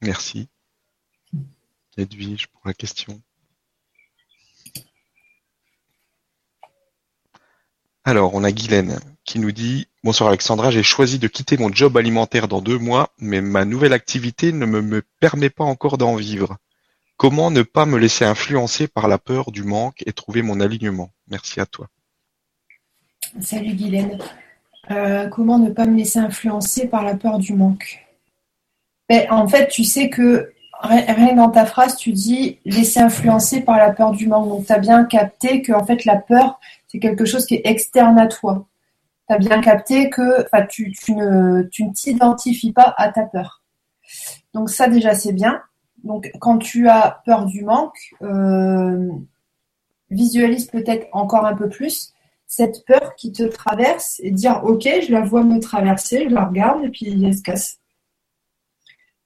Speaker 1: Merci. Edwige pour la question. Alors, on a Guylaine qui nous dit Bonsoir Alexandra, j'ai choisi de quitter mon job alimentaire dans deux mois, mais ma nouvelle activité ne me, permet pas encore d'en vivre. Comment ne pas me laisser influencer par la peur du manque et trouver mon alignement? Merci à toi.
Speaker 2: Salut Guylaine. Euh, comment ne pas me laisser influencer par la peur du manque? Ben, En fait, tu sais que rien dans ta phrase, tu dis laisser influencer par la peur du manque. Donc, tu as bien capté que en fait, la peur, c'est quelque chose qui est externe à toi. Tu as bien capté que tu, tu ne tu t'identifies pas à ta peur. Donc, ça, déjà, c'est bien. Donc, quand tu as peur du manque, euh, visualise peut-être encore un peu plus cette peur qui te traverse et dire Ok, je la vois me traverser, je la regarde et puis elle se casse.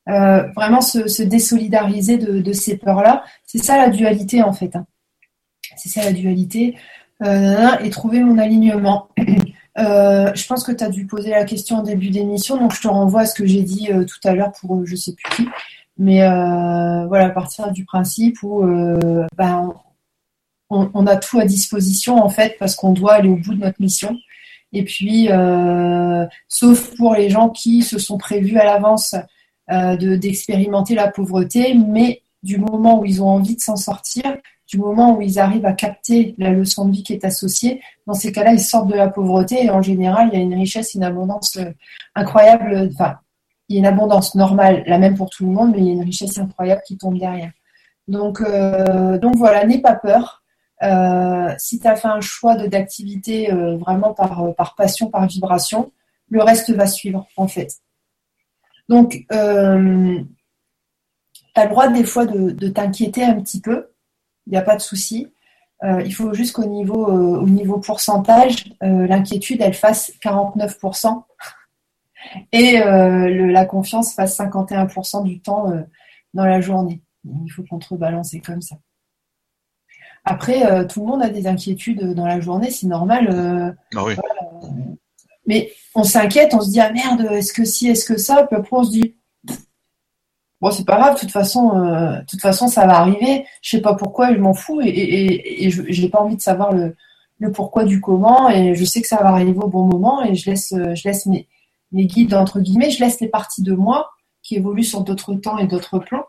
Speaker 2: Euh, vraiment se, désolidariser de, ces peurs-là. C'est ça la dualité en fait. Hein. C'est ça la dualité. Euh, et trouver mon alignement. Euh, je pense que tu as dû poser la question en début d'émission, donc je te renvoie à ce que j'ai dit tout à l'heure pour je sais plus qui. Mais voilà, à partir du principe où ben, on, a tout à disposition en fait parce qu'on doit aller au bout de notre mission. Et puis, sauf pour les gens qui se sont prévus à l'avance euh, d'expérimenter la pauvreté, mais du moment où ils ont envie de s'en sortir, du moment où ils arrivent à capter la leçon de vie qui est associée, dans ces cas-là, ils sortent de la pauvreté et en général, il y a une richesse, une abondance euh, incroyable. Enfin, il y a une abondance normale, la même pour tout le monde, mais il y a une richesse incroyable qui tombe derrière. Donc, euh, voilà, n'aie pas peur. Si tu as fait un choix d'activité vraiment par passion, par vibration, le reste va suivre en fait. Donc, euh, tu as le droit des fois de, t'inquiéter un petit peu, il n'y a pas de souci. Euh, il faut juste qu'au niveau, euh, au niveau pourcentage, l'inquiétude, elle fasse 49%. et la confiance fasse 51% du temps dans la journée. Il faut contrebalancer comme ça. Après, euh, tout le monde a des inquiétudes dans la journée, c'est normal.
Speaker 1: Ah oui.
Speaker 2: Mais on s'inquiète, on se dit ah merde, est-ce que si, est-ce que ça? Puis après on se dit bon c'est pas grave, de toute façon, toute façon ça va arriver. Je sais pas pourquoi, je m'en fous et, je n'ai pas envie de savoir le, pourquoi du comment et je sais que ça va arriver au bon moment et je laisse, je laisse mes, guides entre guillemets, je laisse les parties de moi qui évoluent sur d'autres temps et d'autres plans.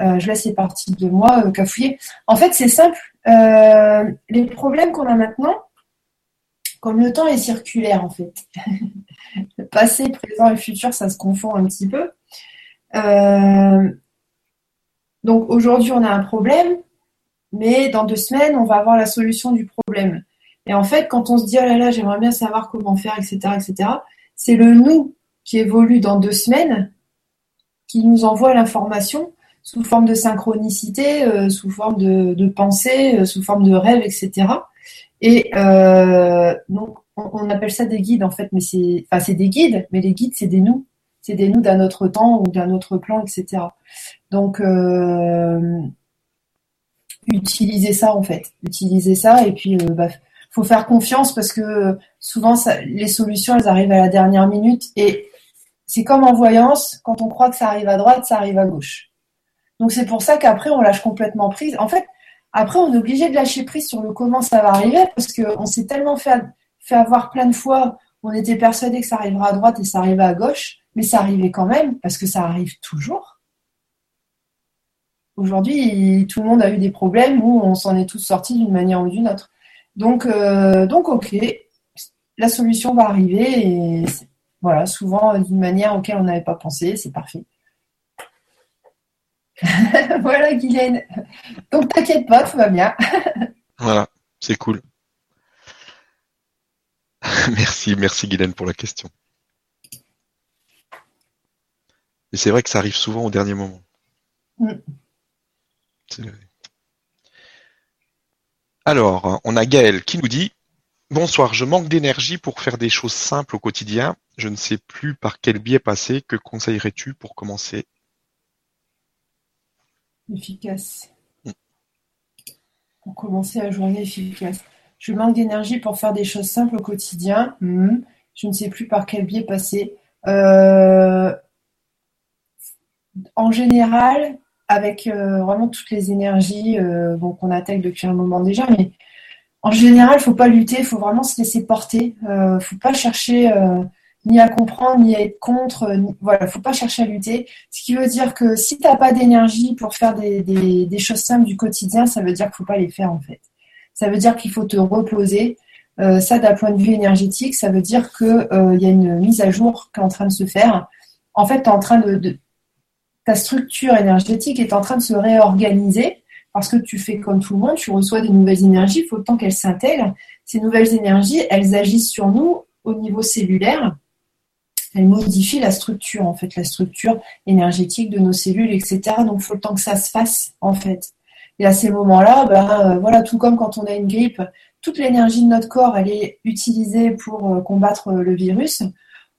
Speaker 2: Euh, je laisse les parties de moi euh, cafouiller. En fait, c'est simple. Euh, les problèmes qu'on a maintenant, comme le temps est circulaire en fait, le passé, présent et futur, ça se confond un petit peu. donc aujourd'hui, on a un problème, mais dans deux semaines, on va avoir la solution du problème. Et en fait, quand on se dit oh là là, j'aimerais bien savoir comment faire, etc., etc., c'est le nous qui évolue dans deux semaines qui nous envoie l'information sous forme de synchronicité, euh, sous forme de, pensée, euh, sous forme de rêve, etc. Et euh, donc, on, appelle ça des guides en fait, mais c'est, enfin, c'est des guides, mais les guides, c'est des nous, c'est des nous d'un autre temps ou d'un autre plan, etc. Donc, utiliser ça en fait, utiliser ça et puis, bah, faut faire confiance parce que souvent les solutions elles arrivent à la dernière minute et c'est comme en voyance, quand on croit que ça arrive à droite, ça arrive à gauche. Donc c'est pour ça qu'après on lâche complètement prise. En fait, après on est obligé de lâcher prise sur le comment ça va arriver parce qu'on s'est tellement fait, avoir plein de fois, on était persuadé que ça arrivera à droite et ça arrivait à gauche, mais ça arrivait quand même parce que ça arrive toujours. Aujourd'hui, tout le monde a eu des problèmes où on s'en est tous sortis d'une manière ou d'une autre. Donc, euh, donc ok, la solution va arriver et voilà, souvent d'une manière auquel on n'avait pas pensé, c'est parfait. voilà, Guylaine. Donc t'inquiète pas, tout va bien.
Speaker 1: voilà, c'est cool. merci, merci Guylaine pour la question. Et c'est vrai que ça arrive souvent au dernier moment. Mm. Alors, on a Gaël qui nous dit Bonsoir, je manque d'énergie pour faire des choses simples au quotidien. Je ne sais plus par quel biais passer. Que conseillerais-tu pour commencer
Speaker 2: Efficace. Mm. Pour commencer la journée efficace. Je manque d'énergie pour faire des choses simples au quotidien. Mm. Je ne sais plus par quel biais passer. Euh, en général, avec euh, vraiment toutes les énergies euh, qu'on attaque depuis un moment déjà, mais en général, il faut pas lutter, il faut vraiment se laisser porter. Il euh, faut pas chercher ni à comprendre, ni à être contre. Ni, voilà, faut pas chercher à lutter. Ce qui veut dire que si tu n'as pas d'énergie pour faire des, choses simples du quotidien, ça veut dire qu'il faut pas les faire en fait. Ça veut dire qu'il faut te reposer. ça, d'un point de vue énergétique, ça veut dire qu'il il y a une mise à jour qui est en train de se faire. En fait, es en train de ta structure énergétique est en train de se réorganiser parce que tu fais comme tout le monde, tu reçois des nouvelles énergies, il faut le temps qu'elles s'intègrent. Ces nouvelles énergies, elles agissent sur nous au niveau cellulaire. Elles modifient la structure, en fait, la structure énergétique de nos cellules, etc. Donc, il faut le temps que ça se fasse, en fait. Et à ces moments-là, ben, euh, voilà, tout comme quand on a une grippe, toute l'énergie de notre corps, elle est utilisée pour euh, combattre le virus.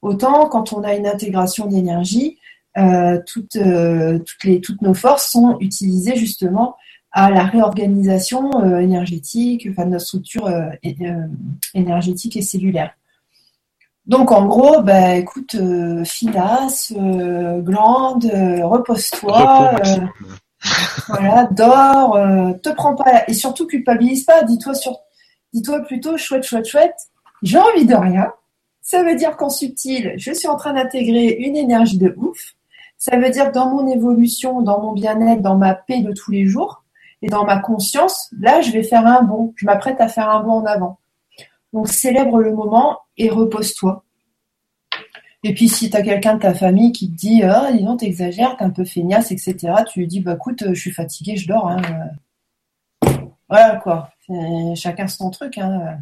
Speaker 2: Autant quand on a une intégration d'énergie, euh, toutes, euh, toutes, les, toutes nos forces sont utilisées justement à la réorganisation euh, énergétique, enfin de notre structure énergétique et cellulaire. Donc en gros, bah, écoute, finasse, glande, repose-toi, voilà, dors, te prends pas et surtout culpabilise pas. Dis-toi sur, dis-toi plutôt chouette, chouette, chouette. J'ai envie de rien. Ça veut dire qu'en subtil, je suis en train d'intégrer une énergie de ouf. Ça veut dire que dans mon évolution, dans mon bien-être, dans ma paix de tous les jours et dans ma conscience, là, je vais faire un bond. Je m'apprête à faire un bond en avant. Donc, célèbre le moment et repose-toi. Et puis, si tu as quelqu'un de ta famille qui te dit Ah, dis donc, t'exagères, t'es un peu feignasse, etc., tu lui dis Bah, écoute, je suis fatiguée, je dors. Hein. Voilà, quoi. Chacun son truc. Hein.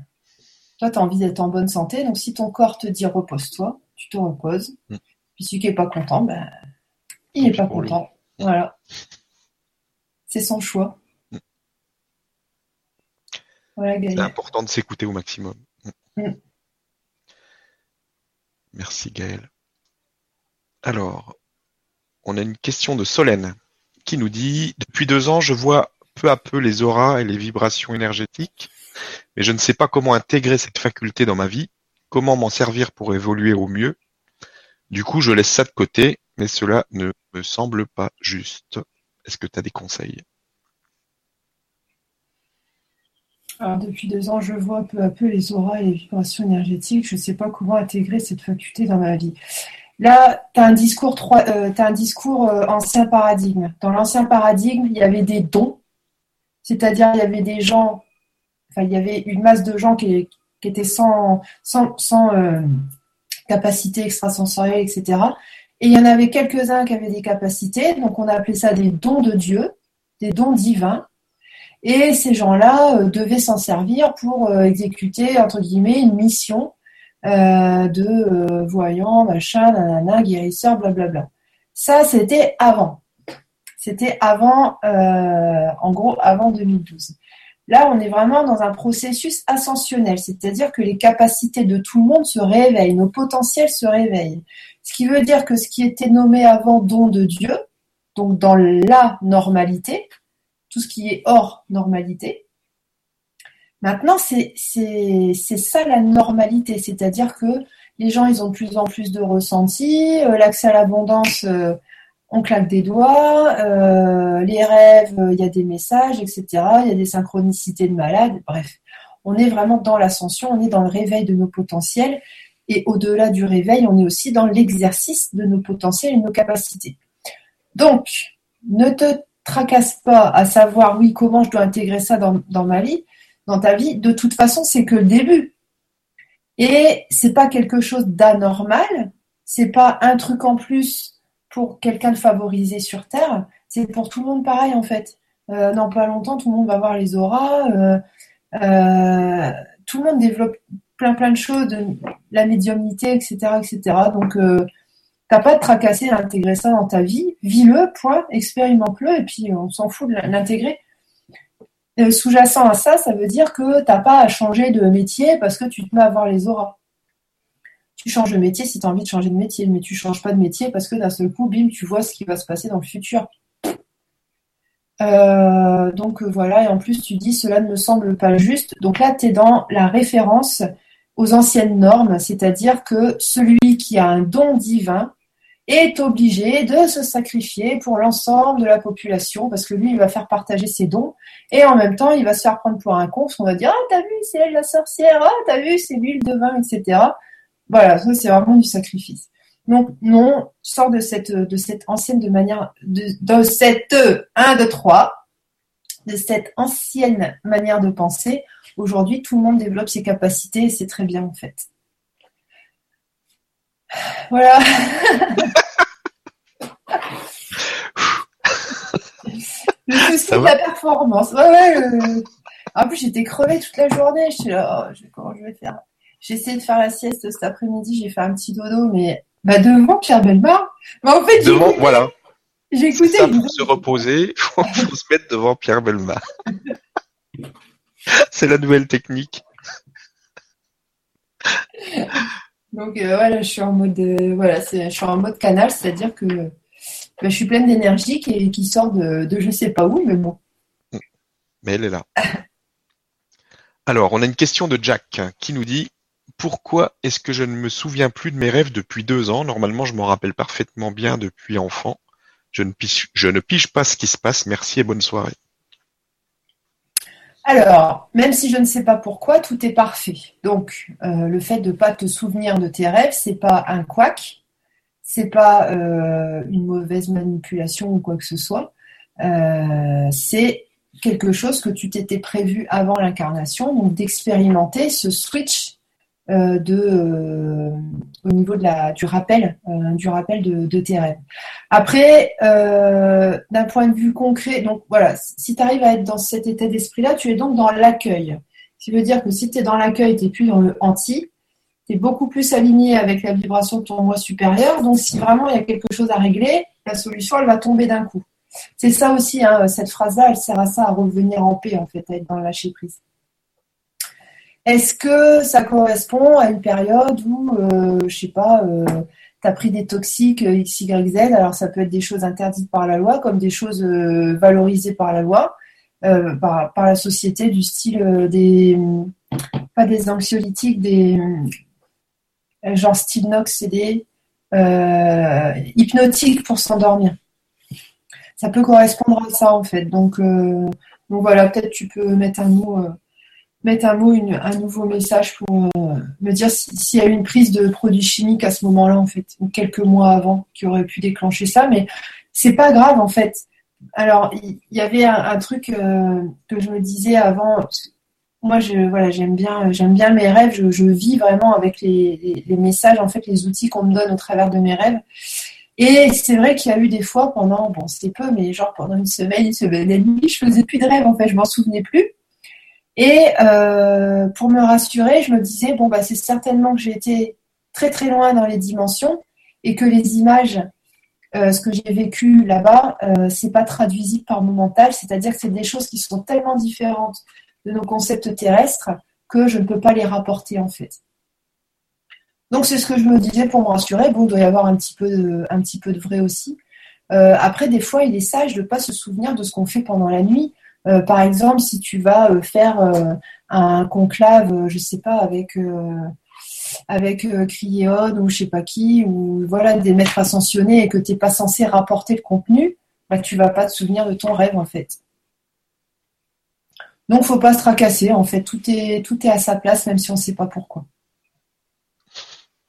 Speaker 2: Toi, tu as envie d'être en bonne santé. Donc, si ton corps te dit repose-toi, tu te reposes. Mm. Puis, celui qui n'est pas content, ben, il n'est pas content. Voilà. C'est son choix.
Speaker 1: C'est important de s'écouter au maximum. Mm. Mm. Merci Gaël. Alors, on a une question de Solène qui nous dit Depuis deux ans, je vois peu à peu les auras et les vibrations énergétiques, mais je ne sais pas comment intégrer cette faculté dans ma vie, comment m'en servir pour évoluer au mieux. Du coup, je laisse ça de côté, mais cela ne me semble pas juste. Est-ce que tu as des conseils?
Speaker 2: Depuis deux ans, je vois peu à peu les auras et les vibrations énergétiques. Je ne sais pas comment intégrer cette faculté dans ma vie. Là, tu as un discours, euh, un discours euh, ancien paradigme. Dans l'ancien paradigme, il y avait des dons, c'est-à-dire il y avait des gens, enfin, il y avait une masse de gens qui, étaient sans, sans, euh, capacité extrasensorielle, etc. Et il y en avait quelques-uns qui avaient des capacités, donc on a appelé ça des dons de Dieu, des dons divins. Et ces gens-là euh, devaient s'en servir pour euh, exécuter, entre guillemets, une mission euh, de voyant, machin, nanana, guérisseur, blablabla. Ça, c'était avant. C'était avant, en gros, avant 2012. Là, on est vraiment dans un processus ascensionnel, c'est-à-dire que les capacités de tout le monde se réveillent, nos potentiels se réveillent. Ce qui veut dire que ce qui était nommé avant don de Dieu, donc dans la normalité, tout ce qui est hors normalité. Maintenant, c'est ça la normalité, c'est-à-dire que les gens, ils ont de plus en plus de ressentis, euh, l'accès à l'abondance, euh, on claque des doigts, euh, les rêves, il y a des messages, etc. Il y a des synchronicités de malades, bref. On est vraiment dans l'ascension, on est dans le réveil de nos potentiels, et au-delà du réveil, on est aussi dans l'exercice de nos potentiels et de nos capacités. Donc, ne te tracasse pas à savoir, oui, comment je dois intégrer ça dans, ma vie, dans ta vie, de toute façon, c'est que le début. Et c'est pas quelque chose d'anormal, c'est pas un truc en plus pour quelqu'un de favorisé sur Terre, c'est pour tout le monde pareil en fait. Euh, dans pas longtemps, tout le monde va voir les auras, euh, euh, tout le monde développe plein plein de choses, de la médiumnité, etc. etc. Donc T'as pas de tracasser à ça dans ta vie. Vis-le, point, expérimente-le, et puis on s'en fout de l'intégrer. Euh, sous-jacent à ça, ça veut dire que t'as pas à changer de métier parce que tu te mets à voir les auras. Tu changes de métier si tu as envie de changer de métier, mais tu changes pas de métier parce que d'un seul coup, bim, tu vois ce qui va se passer dans le futur. Euh, donc euh, voilà, et en plus tu dis cela ne me semble pas juste. Donc là, tu es dans la référence aux anciennes normes, c'est-à-dire que celui qui a un don divin est obligé de se sacrifier pour l'ensemble de la population parce que lui, il va faire partager ses dons et en même temps, il va se faire prendre pour un con on va dire Ah, t'as vu, c'est elle la sorcière, ah, t'as vu, c'est lui le devin, etc. Voilà, ça, c'est vraiment du sacrifice. Donc, non, sors de cette, de cette ancienne de manière, de, de cette 1, 2, 3, de cette ancienne manière de penser. Aujourd'hui, tout le monde développe ses capacités et c'est très bien en fait. Voilà. le souci de la performance. Ouais, ouais, euh, En plus, j'étais crevée toute la journée. Je suis là, oh, comment je vais faire? J'ai essayé de faire la sieste cet après-midi. J'ai fait un petit dodo, mais bah, devant Pierre Belmar. En fait,
Speaker 1: devant, voilà. J'ai écouté. Ça, pour se reposer, il faut, se mettre devant Pierre Belmar. C'est la nouvelle technique.
Speaker 2: Donc euh, voilà, je suis en mode euh, voilà, je suis en mode canal, c'est-à-dire que bah, je suis pleine d'énergie qui, qui sort de, de je sais pas où, mais bon.
Speaker 1: Mais elle est là. Alors, on a une question de Jack qui nous dit Pourquoi est-ce que je ne me souviens plus de mes rêves depuis deux ans? Normalement, je m'en rappelle parfaitement bien depuis enfant. Je ne, je ne pige pas ce qui se passe. Merci et bonne soirée.
Speaker 2: Alors, même si je ne sais pas pourquoi, tout est parfait. Donc, euh, le fait de ne pas te souvenir de tes rêves, c'est pas un couac, c'est pas euh, une mauvaise manipulation ou quoi que ce soit. Euh, c'est quelque chose que tu t'étais prévu avant l'incarnation, donc d'expérimenter ce switch euh, de, au niveau de la, du rappel, du rappel de, de, tes rêves. Après, d'un point de vue concret, donc voilà, si tu arrives à être dans cet état d'esprit-là, tu es donc dans l'accueil. Ce qui veut dire que si tu es dans l'accueil, tu n'es plus dans le anti, tu es beaucoup plus aligné avec la vibration de ton moi supérieur. Donc si vraiment il y a quelque chose à régler, la solution, elle va tomber d'un coup. C'est ça aussi, hein, cette phrase-là, elle sert à ça, à revenir en paix, en fait, à être dans le lâcher prise. Est-ce que ça correspond à une période où, euh, je sais pas, euh, tu as pris des toxiques X, Y, Z? Alors ça peut être des choses interdites par la loi, comme des choses valorisées par la loi, par, par, la société, du style des pas des anxiolytiques, des genre style Nox, c'est des hypnotiques pour s'endormir. Ça peut correspondre à ça en fait. Donc, donc voilà, peut-être tu peux mettre un mot un mot, un nouveau message pour euh, me dire s'il y a eu une prise de produits chimiques à ce moment-là, en fait, ou quelques mois avant, qui aurait pu déclencher ça. Mais c'est pas grave, en fait. Alors, il y, avait un, truc euh, que je me disais avant. Moi, je, voilà, j'aime bien, j'aime bien mes rêves. Je, vis vraiment avec les, messages, en fait, les outils qu'on me donne au travers de mes rêves. Et c'est vrai qu'il y a eu des fois pendant, bon, c'était peu, mais genre pendant une semaine, une semaine et demie, je faisais plus de rêves. En fait, je m'en souvenais plus. Et euh, pour me rassurer, je me disais, bon, bah, c'est certainement que j'ai été très très loin dans les dimensions et que les images, euh, ce que j'ai vécu là-bas, euh, c'est pas traduisible par mon mental, c'est-à-dire que c'est des choses qui sont tellement différentes de nos concepts terrestres que je ne peux pas les rapporter en fait. Donc c'est ce que je me disais pour me rassurer. Bon, il doit y avoir un petit peu de, vrai aussi. Euh, après, des fois, il est sage de ne pas se souvenir de ce qu'on fait pendant la nuit. Euh, par exemple, si tu vas euh, faire un conclave, je sais pas, avec avec ou je sais pas qui, ou voilà, des maîtres ascensionnés et que tu n'es pas censé rapporter le contenu, bah, tu vas pas te souvenir de ton rêve en fait. Donc faut pas se tracasser, en fait, tout est, tout est à sa place, même si on ne sait pas pourquoi.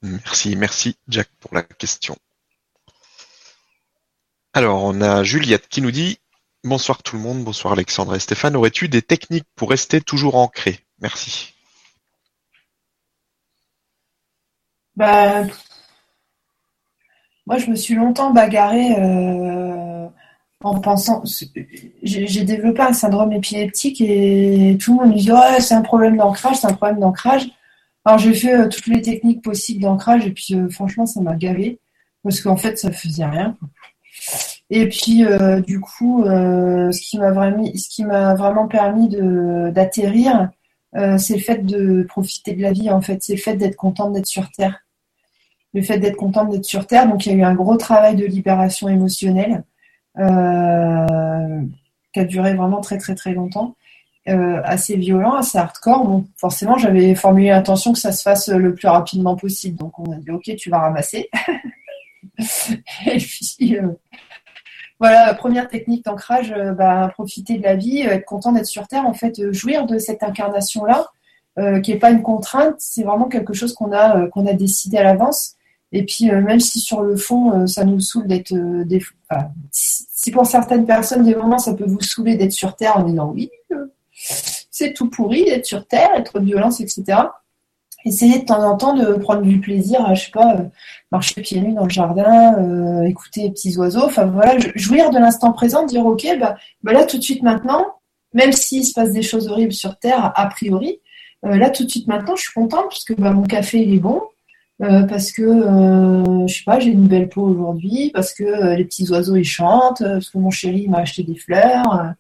Speaker 1: Merci, merci Jack pour la question. Alors, on a Juliette qui nous dit Bonsoir tout le monde, bonsoir Alexandre et Stéphane. Aurais-tu des techniques pour rester toujours ancré? Merci.
Speaker 2: Bah, moi, je me suis longtemps bagarrée euh, en pensant. J'ai développé un syndrome épileptique et tout le monde me dit c'est un problème d'ancrage, c'est un problème d'ancrage. Alors, j'ai fait euh, toutes les techniques possibles d'ancrage et puis, euh, franchement, ça m'a gavé parce qu'en fait, ça faisait rien. Et puis, euh, du coup, ce qui m'a vraiment, ce qui m'a vraiment permis d'atterrir, c'est le fait de profiter de la vie. En fait, c'est le fait d'être contente d'être sur Terre. Le fait d'être contente d'être sur Terre. Donc, il y a eu un gros travail de libération émotionnelle qui a duré vraiment très très très longtemps. assez violent, assez hardcore. Bon, forcément, j'avais formulé l'intention que ça se fasse le plus rapidement possible. Donc, on a dit, OK, tu vas ramasser. et puis, voilà, première technique d'ancrage, euh, bah, profiter de la vie, euh, être content d'être sur Terre, en fait, euh, jouir de cette incarnation-là, qui n'est pas une contrainte, c'est vraiment quelque chose qu'on a, qu'on a décidé à l'avance. Et puis, même si sur le fond, ça nous saoule d'être des. si pour certaines personnes, des moments, ça peut vous saouler d'être sur Terre en disant oui, c'est tout pourri d'être sur Terre, être violence, etc essayer de temps en temps de prendre du plaisir à, je sais pas, euh, marcher pieds nus dans le jardin, euh, écouter les petits oiseaux, enfin voilà, jouir de l'instant présent, dire ok, bah, bah, là tout de suite maintenant, même s'il se passe des choses horribles sur Terre, a priori, euh, là tout de suite maintenant, je suis contente puisque bah, mon café il est bon, parce que je sais pas, j'ai une belle peau aujourd'hui, parce que les petits oiseaux ils chantent, parce que mon chéri m'a acheté des fleurs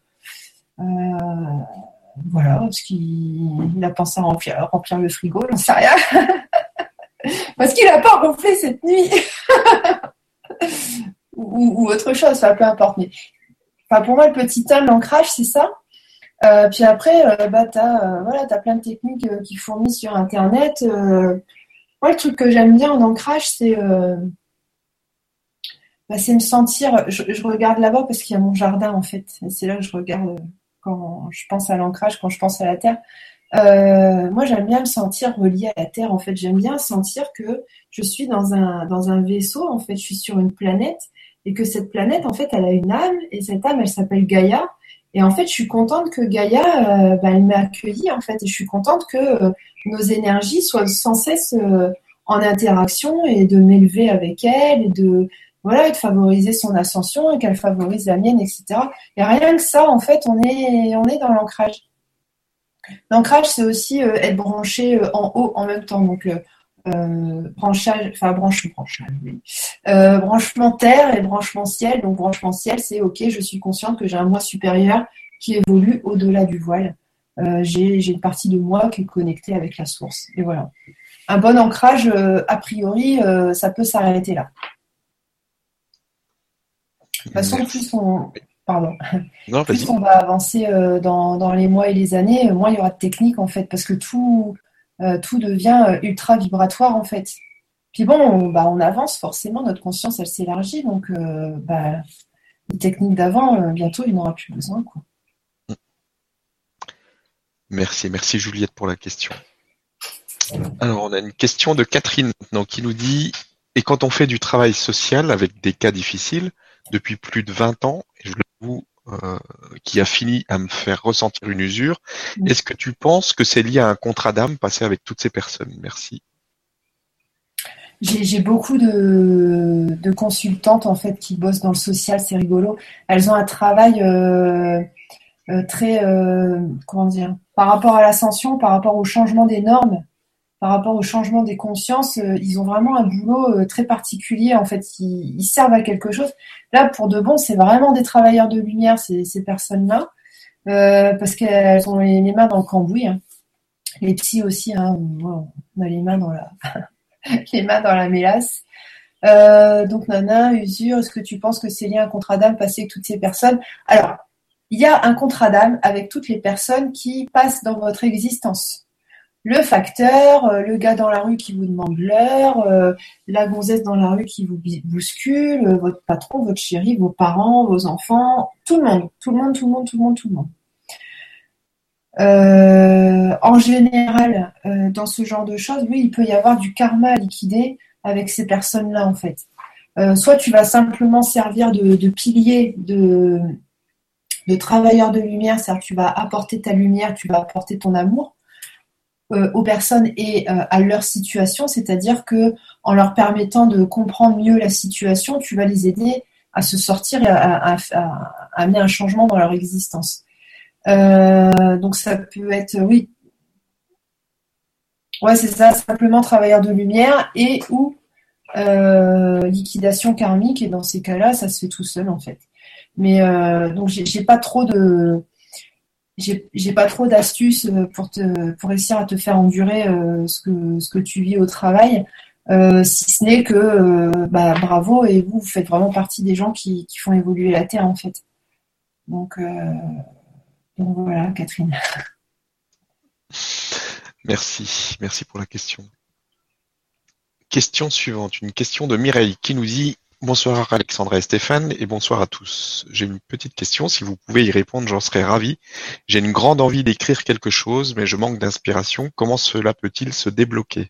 Speaker 2: voilà, parce qu'il a pensé à remplir, le frigo, j'en sais rien. parce qu'il n'a pas ronflé cette nuit. ou, autre chose, ça peu importe. Mais enfin, pour moi, le petit homme, l'ancrage, c'est ça. Euh, puis après, euh, bah, tu as, euh, voilà, as plein de techniques qui fournissent sur Internet. Moi, le truc que j'aime bien en ancrage, c'est bah, me sentir. Je, regarde là-bas parce qu'il y a mon jardin, en fait. C'est là que je regarde quand je pense à l'ancrage, quand je pense à la Terre. Euh, moi, j'aime bien me sentir relié à la Terre. En fait, j'aime bien sentir que je suis dans un, vaisseau. En fait, je suis sur une planète et que cette planète, en fait, elle a une âme et cette âme, elle s'appelle Gaïa. Et en fait, je suis contente que Gaïa, euh, bah, elle m'a accueillie, en fait, et je suis contente que euh, nos énergies soient sans cesse en interaction et de m'élever avec elle et de voilà, de favoriser son ascension et qu'elle favorise la mienne, etc. Et rien que ça, en fait, on est, dans l'ancrage. L'ancrage, c'est aussi euh, être branché euh, en haut en même temps. Donc, euh, branchage, enfin, branche, branchage, oui. branchement terre et branchement ciel. Donc, branchement ciel, c'est OK, je suis consciente que j'ai un moi supérieur qui évolue au-delà du voile. J'ai une partie de moi qui est connectée avec la source. Et voilà. un bon ancrage, a priori, ça peut s'arrêter là. De toute façon, plus on, pardon, plus on va avancer dans, les mois et les années, moins il y aura de technique en fait, parce que tout, tout devient ultra vibratoire en fait. Puis bon, on, bah, on avance forcément, notre conscience elle s'élargit, donc bah, les techniques d'avant, bientôt il n'aura plus besoin. Quoi.
Speaker 1: Merci, merci Juliette pour la question. Alors, on a une question de Catherine maintenant qui nous dit Et quand on fait du travail social avec des cas difficiles depuis plus de 20 ans, et je l'avoue, euh, qui a fini à me faire ressentir une usure, est-ce que tu penses que c'est lié à un contrat d'âme passé avec toutes ces personnes? Merci.
Speaker 2: J'ai beaucoup de, consultantes en fait qui bossent dans le social, c'est rigolo. Elles ont un travail euh, très, euh, comment dire, par rapport à l'ascension, par rapport au changement des normes, par rapport au changement des consciences, euh, ils ont vraiment un boulot très particulier. En fait, ils, servent à quelque chose. Là, pour de bon, c'est vraiment des travailleurs de lumière, ces, ces personnes-là, parce qu'elles ont les, mains dans le cambouis. Hein. Les psys aussi, hein, on a les mains dans la, les mains dans la mélasse. donc Nana, usure, est-ce que tu penses que c'est lié à un contrat d'âme passé avec toutes ces personnes? Alors, il y a un contrat d'âme avec toutes les personnes qui passent dans votre existence. Le facteur, euh, le gars dans la rue qui vous demande l'heure, euh, la gonzesse dans la rue qui vous bouscule, euh, votre patron, votre chéri, vos parents, vos enfants, tout le monde, tout le monde, tout le monde, tout le monde, tout le monde. en général, dans ce genre de choses, oui, il peut y avoir du karma à liquider avec ces personnes-là, en fait. soit tu vas simplement servir de, de pilier de, de travailleur de lumière, c'est-à-dire que tu vas apporter ta lumière, tu vas apporter ton amour euh, aux personnes et euh, à leur situation, c'est-à-dire que en leur permettant de comprendre mieux la situation, tu vas les aider à se sortir et à, amener un changement dans leur existence. Euh, donc ça peut être, oui, ouais c'est ça, simplement travailleur de lumière et ou liquidation karmique et dans ces cas-là, ça se fait tout seul en fait. Mais euh, donc j'ai pas trop de j'ai pas trop d'astuces euh, pour te pour réussir à te faire endurer euh, ce que ce que tu vis au travail. si ce n'est que bah, bravo et vous, vous faites vraiment partie des gens qui, qui font évoluer la Terre en fait. Donc, donc voilà, Catherine.
Speaker 1: Merci, merci pour la question. Question suivante, une question de Mireille qui nous dit Bonsoir Alexandra et Stéphane et bonsoir à tous. J'ai une petite question, si vous pouvez y répondre, j'en serais ravi. J'ai une grande envie d'écrire quelque chose, mais je manque d'inspiration. Comment cela peut-il se débloquer?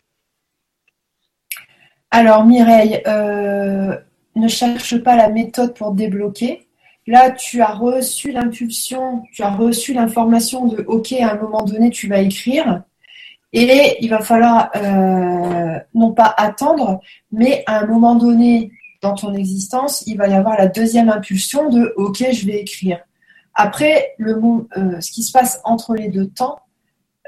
Speaker 2: Alors Mireille, euh, ne cherche pas la méthode pour débloquer. Là, tu as reçu l'impulsion, tu as reçu l'information de OK, à un moment donné, tu vas écrire. Et il va falloir euh, non pas attendre, mais à un moment donné, dans ton existence, il va y avoir la deuxième impulsion de OK, je vais écrire. Après, euh, ce qui se passe entre les deux temps,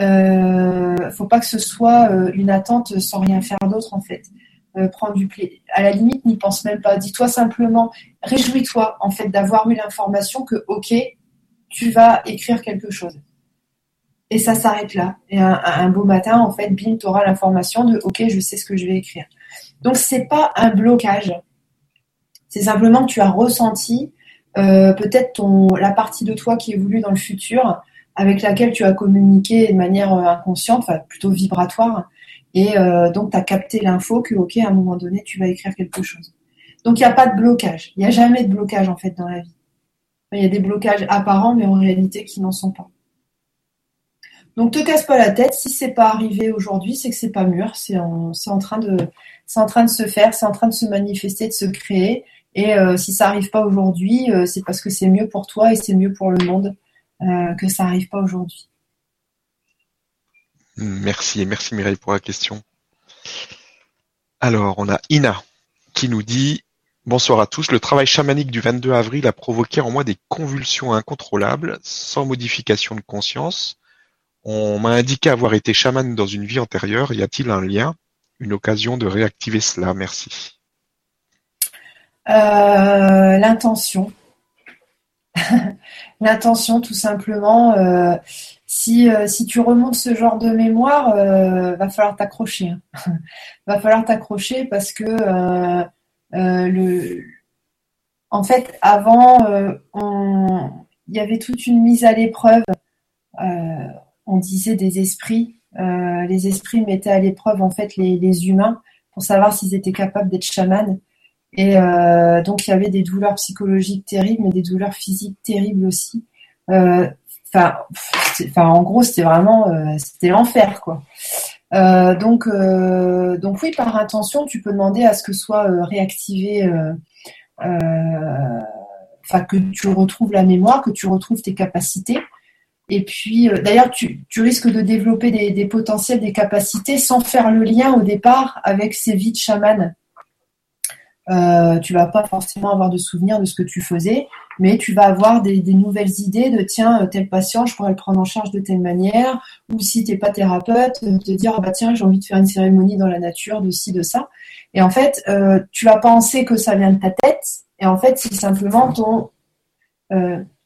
Speaker 2: euh, faut pas que ce soit euh, une attente sans rien faire d'autre en fait. Euh, prends du plaisir. À la limite, n'y pense même pas. Dis-toi simplement, réjouis-toi en fait d'avoir eu l'information que OK, tu vas écrire quelque chose. Et ça s'arrête là. Et un, un, beau matin, en fait, bim, tu auras l'information de OK, je sais ce que je vais écrire. Donc c'est pas un blocage. C'est simplement que tu as ressenti euh, peut-être la partie de toi qui évolue dans le futur, avec laquelle tu as communiqué de manière euh, inconsciente, plutôt vibratoire, et euh, donc tu as capté l'info que ok à un moment donné tu vas écrire quelque chose. Donc il n'y a pas de blocage, il n'y a jamais de blocage en fait dans la vie. Il y a des blocages apparents mais en réalité qui n'en sont pas. Donc te casse pas la tête, si c'est pas arrivé aujourd'hui, c'est que c'est pas mûr, c'est en train de se faire, c'est en train de se manifester, de se créer. Et euh, si ça n'arrive pas aujourd'hui, euh, c'est parce que c'est mieux pour toi et c'est mieux pour le monde euh, que ça n'arrive pas aujourd'hui.
Speaker 1: Merci et merci Mireille pour la question. Alors, on a Ina qui nous dit Bonsoir à tous. Le travail chamanique du 22 avril a provoqué en moi des convulsions incontrôlables, sans modification de conscience. On m'a indiqué avoir été chaman dans une vie antérieure. Y a-t-il un lien? Une occasion de réactiver cela? Merci.
Speaker 2: Euh, l'intention. L'intention, tout simplement. Euh, si, si tu remontes ce genre de mémoire, va falloir t'accrocher. Hein. va falloir t'accrocher parce que le, en fait, avant, il y avait toute une mise à l'épreuve. on disait des esprits. les esprits mettaient à l'épreuve en fait les, les humains pour savoir s'ils étaient capables d'être chamans. Et euh, donc il y avait des douleurs psychologiques terribles, mais des douleurs physiques terribles aussi. Euh, enfin, en gros, c'était vraiment, euh, l'enfer, quoi. donc, donc oui, par intention, tu peux demander à ce que soit réactivé, enfin que tu retrouves la mémoire, que tu retrouves tes capacités. Et puis, d'ailleurs, tu, risques de développer des, potentiels, des capacités sans faire le lien au départ avec ces vies de chaman. Euh, tu vas pas forcément avoir de souvenirs de ce que tu faisais, mais tu vas avoir des, nouvelles idées de tiens, euh, tel patient, je pourrais le prendre en charge de telle manière, ou si tu n'es pas thérapeute, euh, te dire bah tiens, j'ai envie de faire une cérémonie dans la nature, de ci, de ça. Et en fait, euh, tu vas penser que ça vient de ta tête, et en fait, c'est simplement ton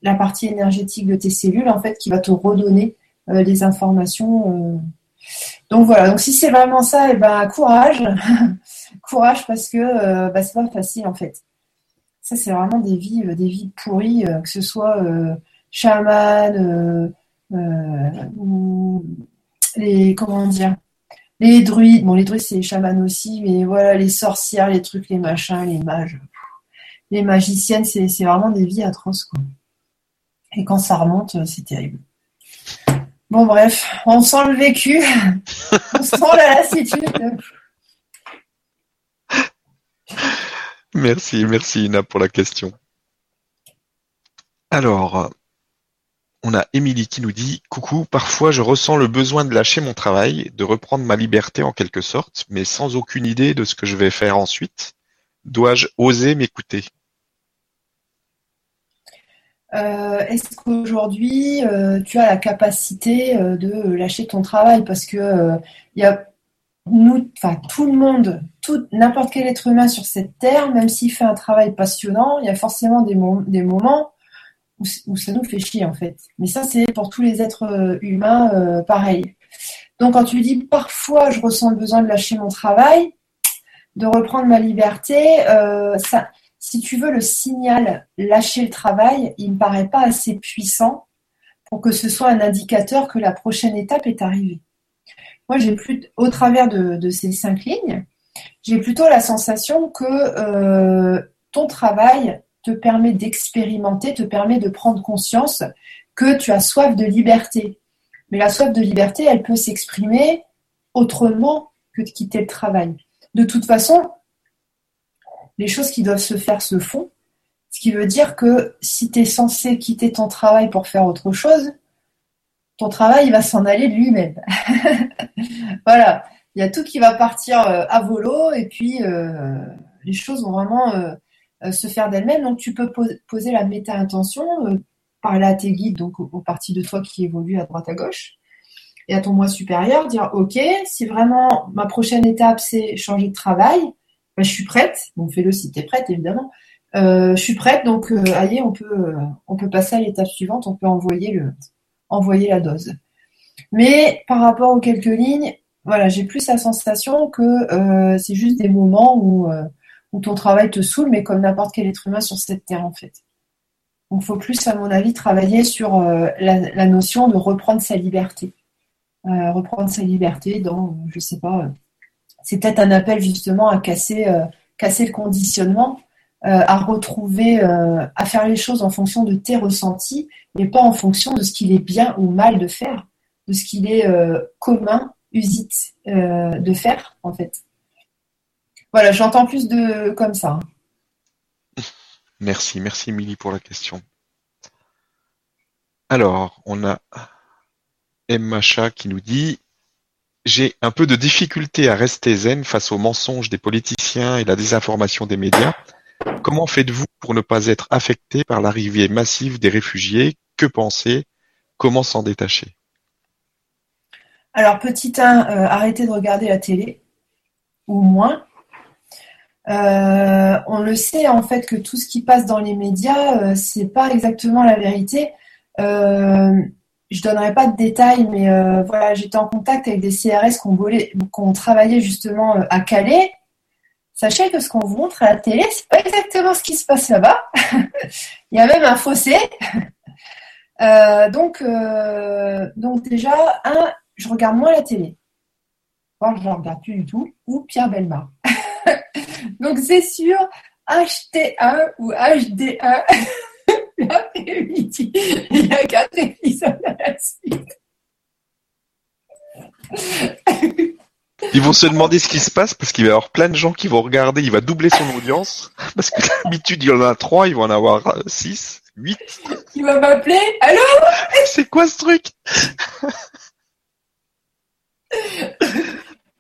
Speaker 2: la partie énergétique de tes cellules en fait qui va te redonner les informations. Donc voilà, donc si c'est vraiment ça, et eh ben courage. courage parce que euh, bah, c'est pas facile en fait. Ça, c'est vraiment des vies, euh, des vies pourries, euh, que ce soit chaman ou les comment dire les druides. Bon, les druides c'est les chamans aussi, mais voilà les sorcières, les trucs, les machins, les mages, les magiciennes, c'est vraiment des vies atroces quoi. Et quand ça remonte, c'est terrible. Bon bref, on sent le vécu, on sent la lassitude.
Speaker 1: Merci, merci Ina pour la question. Alors, on a Émilie qui nous dit Coucou, parfois je ressens le besoin de lâcher mon travail, de reprendre ma liberté en quelque sorte, mais sans aucune idée de ce que je vais faire ensuite. Dois-je oser m'écouter?
Speaker 2: Euh, Est-ce qu'aujourd'hui euh, tu as la capacité euh, de lâcher ton travail? Parce que il y a enfin tout le monde, tout n'importe quel être humain sur cette terre, même s'il fait un travail passionnant, il y a forcément des, moments où, ça nous fait chier en fait. Mais ça, c'est pour tous les êtres euh, humains euh, pareil. Donc quand tu dis parfois je ressens le besoin de lâcher mon travail, de reprendre ma liberté, euh, si tu veux le signal lâcher le travail, il me paraît pas assez puissant pour que ce soit un indicateur que la prochaine étape est arrivée. Moi, j'ai plus, au travers de, ces cinq lignes, j'ai plutôt la sensation que euh, ton travail te permet d'expérimenter, te permet de prendre conscience que tu as soif de liberté. Mais la soif de liberté, elle peut s'exprimer autrement que de quitter le travail. De toute façon, les choses qui doivent se faire se font. Ce qui veut dire que si tu es censé quitter ton travail pour faire autre chose, ton travail va s'en aller de lui-même. voilà, il y a tout qui va partir euh, à volo et puis euh, les choses vont vraiment euh, se faire d'elles-mêmes. Donc tu peux poser la méta-intention, parler à tes guides, donc aux, parties de toi qui évoluent à droite à gauche, et à ton moi supérieur, dire ok, si vraiment ma prochaine étape c'est changer de travail, ben, je suis prête. Bon, fais-le si tu es prête évidemment. je suis prête, donc allez, on peut, on peut passer à l'étape suivante, on peut envoyer le, envoyer la dose. Mais par rapport aux quelques lignes, voilà, j'ai plus la sensation que euh, c'est juste des moments où, euh, où ton travail te saoule, mais comme n'importe quel être humain sur cette terre en fait. Donc il faut plus, à mon avis, travailler sur euh, la, notion de reprendre sa liberté. reprendre sa liberté dans, je sais pas, c'est peut-être un appel justement à casser, casser le conditionnement à retrouver, euh, à faire les choses en fonction de tes ressentis et pas en fonction de ce qu'il est bien ou mal de faire, de ce qu'il est euh, commun, usite de faire en fait. Voilà, j'entends plus de comme ça.
Speaker 1: Merci, merci Milly pour la question. Alors, on a Emmacha qui nous dit J'ai un peu de difficulté à rester zen face aux mensonges des politiciens et la désinformation des médias. Comment faites-vous pour ne pas être affecté par l'arrivée massive des réfugiés? Que penser? Comment s'en détacher?
Speaker 2: Alors, petit 1, euh, arrêtez de regarder la télé, ou moins. Euh, on le sait en fait que tout ce qui passe dans les médias, euh, c'est pas exactement la vérité. je donnerai pas de détails, mais euh, voilà, j'étais en contact avec des CRS qui ont, travaillé justement euh, à Calais. Sachez que ce qu'on vous montre à la télé, c'est pas exactement ce qui se passe là-bas. Il y a même un fossé. donc, donc déjà, je regarde moins la télé. Moi, je ne regarde plus du tout. Ou Pierre Belmar. donc c'est sûr, HT1 ou HD1. il y a quatre épisodes à la suite.
Speaker 1: Ils vont se demander ce qui se passe parce qu'il va y avoir plein de gens qui vont regarder, il va doubler son audience. Parce que d'habitude, il y en a trois, ils vont en avoir six, huit.
Speaker 2: Il va m'appeler. Allô?
Speaker 1: C'est quoi ce truc?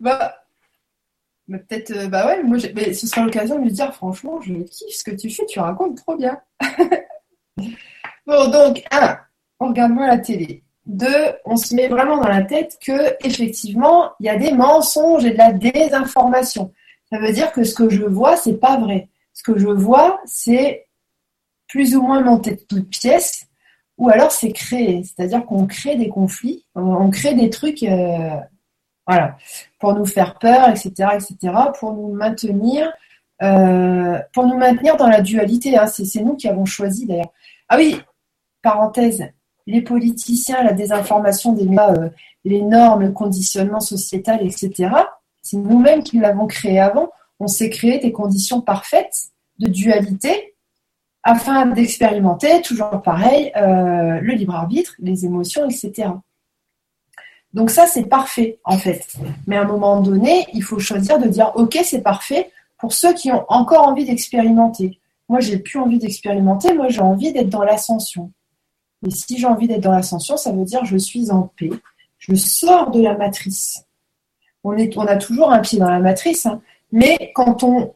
Speaker 2: Bah, peut-être, euh, bah ouais, moi, mais ce sera l'occasion de lui dire, franchement, je kiffe ce que tu fais, tu racontes trop bien. bon, donc, un, on regarde moins la télé. On se met vraiment dans la tête que effectivement, il y a des mensonges et de la désinformation. Ça veut dire que ce que je vois, c'est pas vrai. Ce que je vois, c'est plus ou moins monté de toutes pièces, ou alors c'est créé. C'est-à-dire qu'on crée des conflits, on crée des trucs, euh, voilà, pour nous faire peur, etc., etc., pour nous maintenir euh, pour nous maintenir dans la dualité. Hein. C'est nous qui avons choisi d'ailleurs. Ah oui, parenthèse, les politiciens, la désinformation des médias, euh, les normes, le conditionnement sociétal, etc., c'est nous-mêmes qui l'avons créé avant. On s'est créé des conditions parfaites de dualité afin d'expérimenter, toujours pareil, euh, le libre arbitre, les émotions, etc. Donc ça, c'est parfait, en fait. Mais à un moment donné, il faut choisir de dire, OK, c'est parfait, pour ceux qui ont encore envie d'expérimenter. Moi, j'ai plus envie d'expérimenter, moi, j'ai envie d'être dans l'ascension. Et si j'ai envie d'être dans l'ascension, ça veut dire je suis en paix, je sors de la matrice. On, est, on a toujours un pied dans la matrice, hein. mais quand on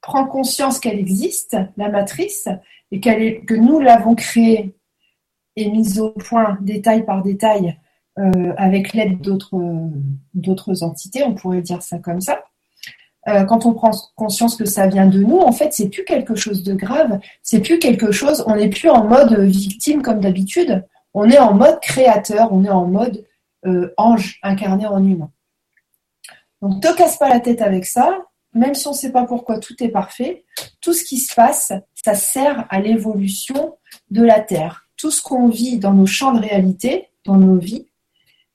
Speaker 2: prend conscience qu'elle existe, la matrice, et qu'elle est, que nous l'avons créée et mise au point détail par détail euh, avec l'aide d'autres entités, on pourrait dire ça comme ça, euh, quand on prend conscience que ça vient de nous, en fait, c'est plus quelque chose de grave, c'est plus quelque chose, on n'est plus en mode victime comme d'habitude, on est en mode créateur, on est en mode euh, ange incarné en humain. Donc, te casse pas la tête avec ça, même si on ne sait pas pourquoi tout est parfait, tout ce qui se passe, ça sert à l'évolution de la Terre. Tout ce qu'on vit dans nos champs de réalité, dans nos vies,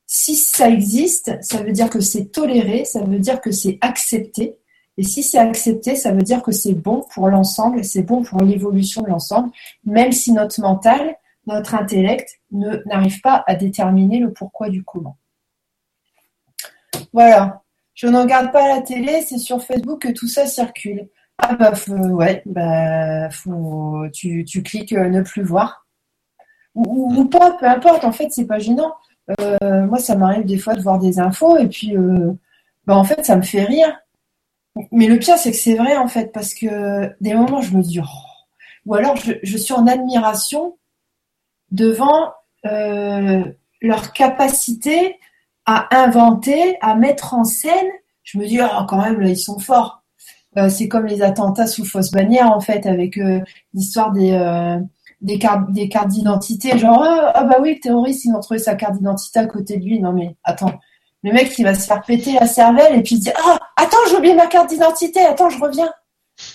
Speaker 2: si ça existe, ça veut dire que c'est toléré, ça veut dire que c'est accepté. Et si c'est accepté, ça veut dire que c'est bon pour l'ensemble, c'est bon pour l'évolution de l'ensemble, même si notre mental, notre intellect n'arrive pas à déterminer le pourquoi du comment. Voilà. Je ne regarde pas la télé, c'est sur Facebook que tout ça circule. Ah bah ouais, bah faut, tu, cliques euh, ne plus voir. Ou, pas, peu importe, en fait, c'est pas gênant. Euh, moi, ça m'arrive des fois de voir des infos et puis, euh, bah, en fait, ça me fait rire. Mais le pire, c'est que c'est vrai, en fait, parce que des moments, je me dis, oh. ou alors je, suis en admiration devant euh, leur capacité à inventer, à mettre en scène. Je me dis, oh, quand même, là, ils sont forts. c'est comme les attentats sous fausse bannière, en fait, avec l'histoire des des cartes d'identité, genre ah, ah, bah oui, le terroriste, il a trouvé sa carte d'identité à côté de lui. Non mais attends, le mec il va se faire péter la cervelle et puis dit ah attends j'ai oublié ma carte d'identité, attends je reviens.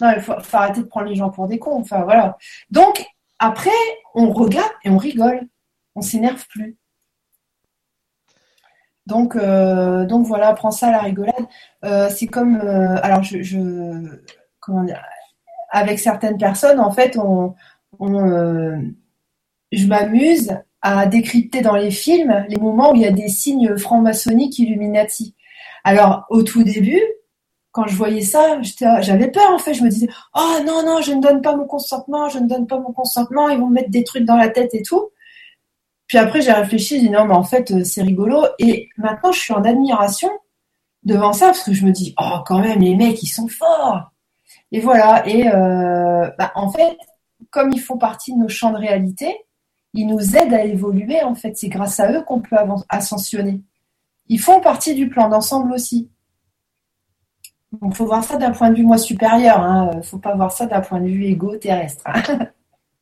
Speaker 2: Non, il faut, arrêter de prendre les gens pour des cons. Enfin voilà. Donc après on regarde et on rigole, on s'énerve plus. Donc, euh, donc voilà, prends ça à la rigolade. Euh, c'est comme, euh, alors je, comment dire, avec certaines personnes, en fait, on, je m'amuse à décrypter dans les films les moments où il y a des signes franc-maçonniques Illuminati. Alors, au tout début, quand je voyais ça, j'avais peur en fait. Je me disais, oh non, non, je ne donne pas mon consentement, je ne donne pas mon consentement, ils vont me mettre des trucs dans la tête et tout. Puis après, j'ai réfléchi, j'ai dit non, mais en fait, c'est rigolo. Et maintenant, je suis en admiration devant ça parce que je me dis, oh, quand même, les mecs, ils sont forts. Et voilà. Et euh, bah, en fait, comme ils font partie de nos champs de réalité, ils nous aident à évoluer en fait. C'est grâce à eux qu'on peut ascensionner. Ils font partie du plan d'ensemble aussi. Il faut voir ça d'un point de vue moi supérieur. Il hein. ne faut pas voir ça d'un point de vue égo terrestre.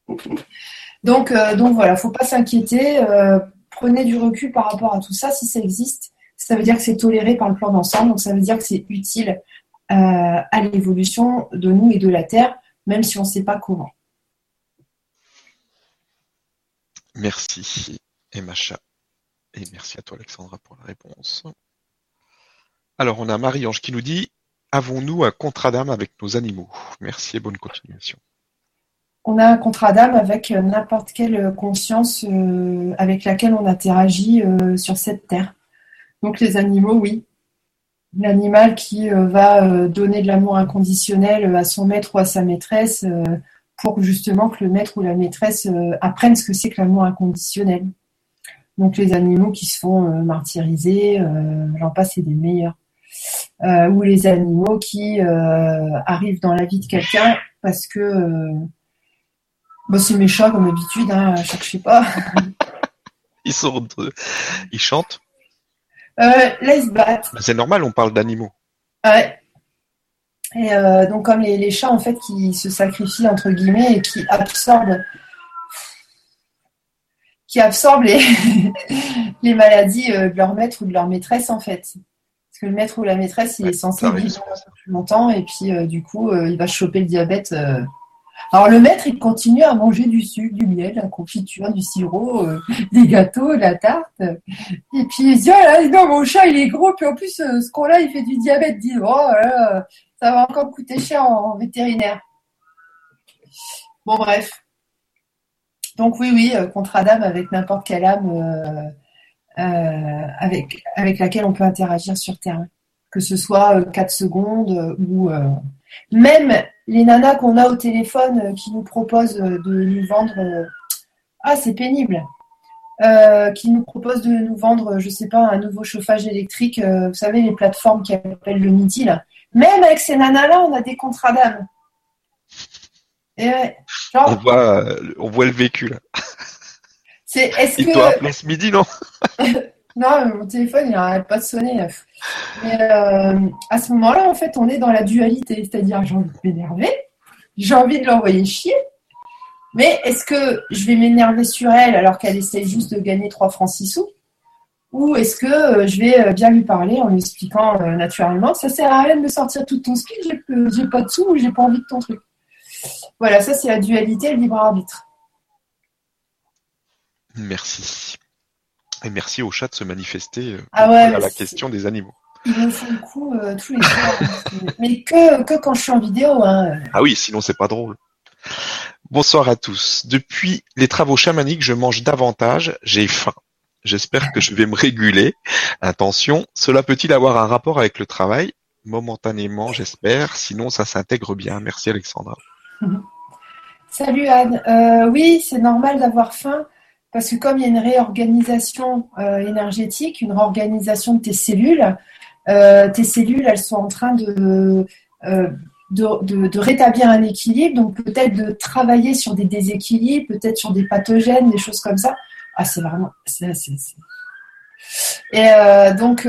Speaker 2: donc, euh, donc voilà, faut pas s'inquiéter. Euh, prenez du recul par rapport à tout ça. Si ça existe, ça veut dire que c'est toléré par le plan d'ensemble, donc ça veut dire que c'est utile euh, à l'évolution de nous et de la Terre, même si on ne sait pas comment.
Speaker 1: Merci, Emacha. Et merci à toi, Alexandra, pour la réponse. Alors, on a Marie-Ange qui nous dit Avons-nous un contrat d'âme avec nos animaux? Merci et bonne continuation.
Speaker 2: On a un contrat d'âme avec n'importe quelle conscience euh, avec laquelle on interagit euh, sur cette terre. Donc les animaux, oui. L'animal qui euh, va donner de l'amour inconditionnel à son maître ou à sa maîtresse pour justement que le maître ou la maîtresse apprenne ce que c'est que l'amour inconditionnel. Donc les animaux qui se font martyriser, j'en passe, c'est des meilleurs. ou les animaux qui arrivent dans la vie de quelqu'un parce que bah, c'est méchant comme d'habitude, hein, sais pas.
Speaker 1: ils sont ils chantent?
Speaker 2: Euh, là ils se battent.
Speaker 1: C'est normal, on parle d'animaux.
Speaker 2: Ouais. Et euh, donc comme les, chats en fait qui se sacrifient entre guillemets et qui absorbent qui absorbent les, les maladies euh, de leur maître ou de leur maîtresse en fait. Parce que le maître ou la maîtresse il est censé vivre plus longtemps et puis du coup il va choper le diabète alors le maître, il continue à manger du sucre, du miel, la confiture, du sirop, euh, des gâteaux, de la tarte. Et puis il dit, oh non, mon chat, il est gros, puis en plus, euh, ce qu'on a, il fait du diabète. dit, oh ça va encore coûter cher en, vétérinaire. Bon, bref. Donc oui, oui, euh, contrat d'âme avec n'importe quelle âme avec, avec laquelle on peut interagir sur Terre. Que ce soit 4 secondes ou même les nanas qu'on a au téléphone euh, qui nous proposent euh, de nous vendre. Euh, ah, c'est pénible. qui nous proposent de nous vendre, je sais pas, un nouveau chauffage électrique. vous savez, les plateformes qui appellent le midi, là. Même avec ces nanas-là, on a des contrats d'âme.
Speaker 1: on, voit, on voit le véhicule.
Speaker 2: C'est, est-ce
Speaker 1: Il que... doit appeler ce midi, non?
Speaker 2: Non, mon téléphone, il n'arrête pas de sonner. Mais euh, à ce moment-là, en fait, on est dans la dualité. C'est-à-dire, j'ai envie de m'énerver, j'ai envie de l'envoyer chier. Mais est-ce que je vais m'énerver sur elle alors qu'elle essaie juste de gagner 3 francs 6 sous? Ou est-ce que euh, je vais euh, bien lui parler en lui expliquant naturellement ça sert à rien de me sortir tout ton speed, j'ai pas de sous ou j'ai pas envie de ton truc Voilà, ça c'est la dualité, le libre arbitre.
Speaker 1: Merci. Et merci au chat de se manifester euh,
Speaker 2: ah à
Speaker 1: la question des animaux.
Speaker 2: Ils me font le coup euh, tous les jours. mais que, que quand je suis en vidéo. Hein.
Speaker 1: Ah oui, sinon c'est pas drôle. Bonsoir à tous. Depuis les travaux chamaniques, je mange davantage, j'ai faim. J'espère que je vais me réguler. Attention, cela peut-il avoir un rapport avec le travail? Momentanément, j'espère. Sinon, ça s'intègre bien. Merci Alexandra.
Speaker 2: Salut Anne. Euh, oui, c'est normal d'avoir faim. Parce que comme il y a une réorganisation euh, énergétique, une réorganisation de tes cellules, euh, tes cellules, elles sont en train de, euh, de, rétablir un équilibre, donc peut-être de travailler sur des déséquilibres, peut-être sur des pathogènes, des choses comme ça. Ah, c'est vraiment... Et donc,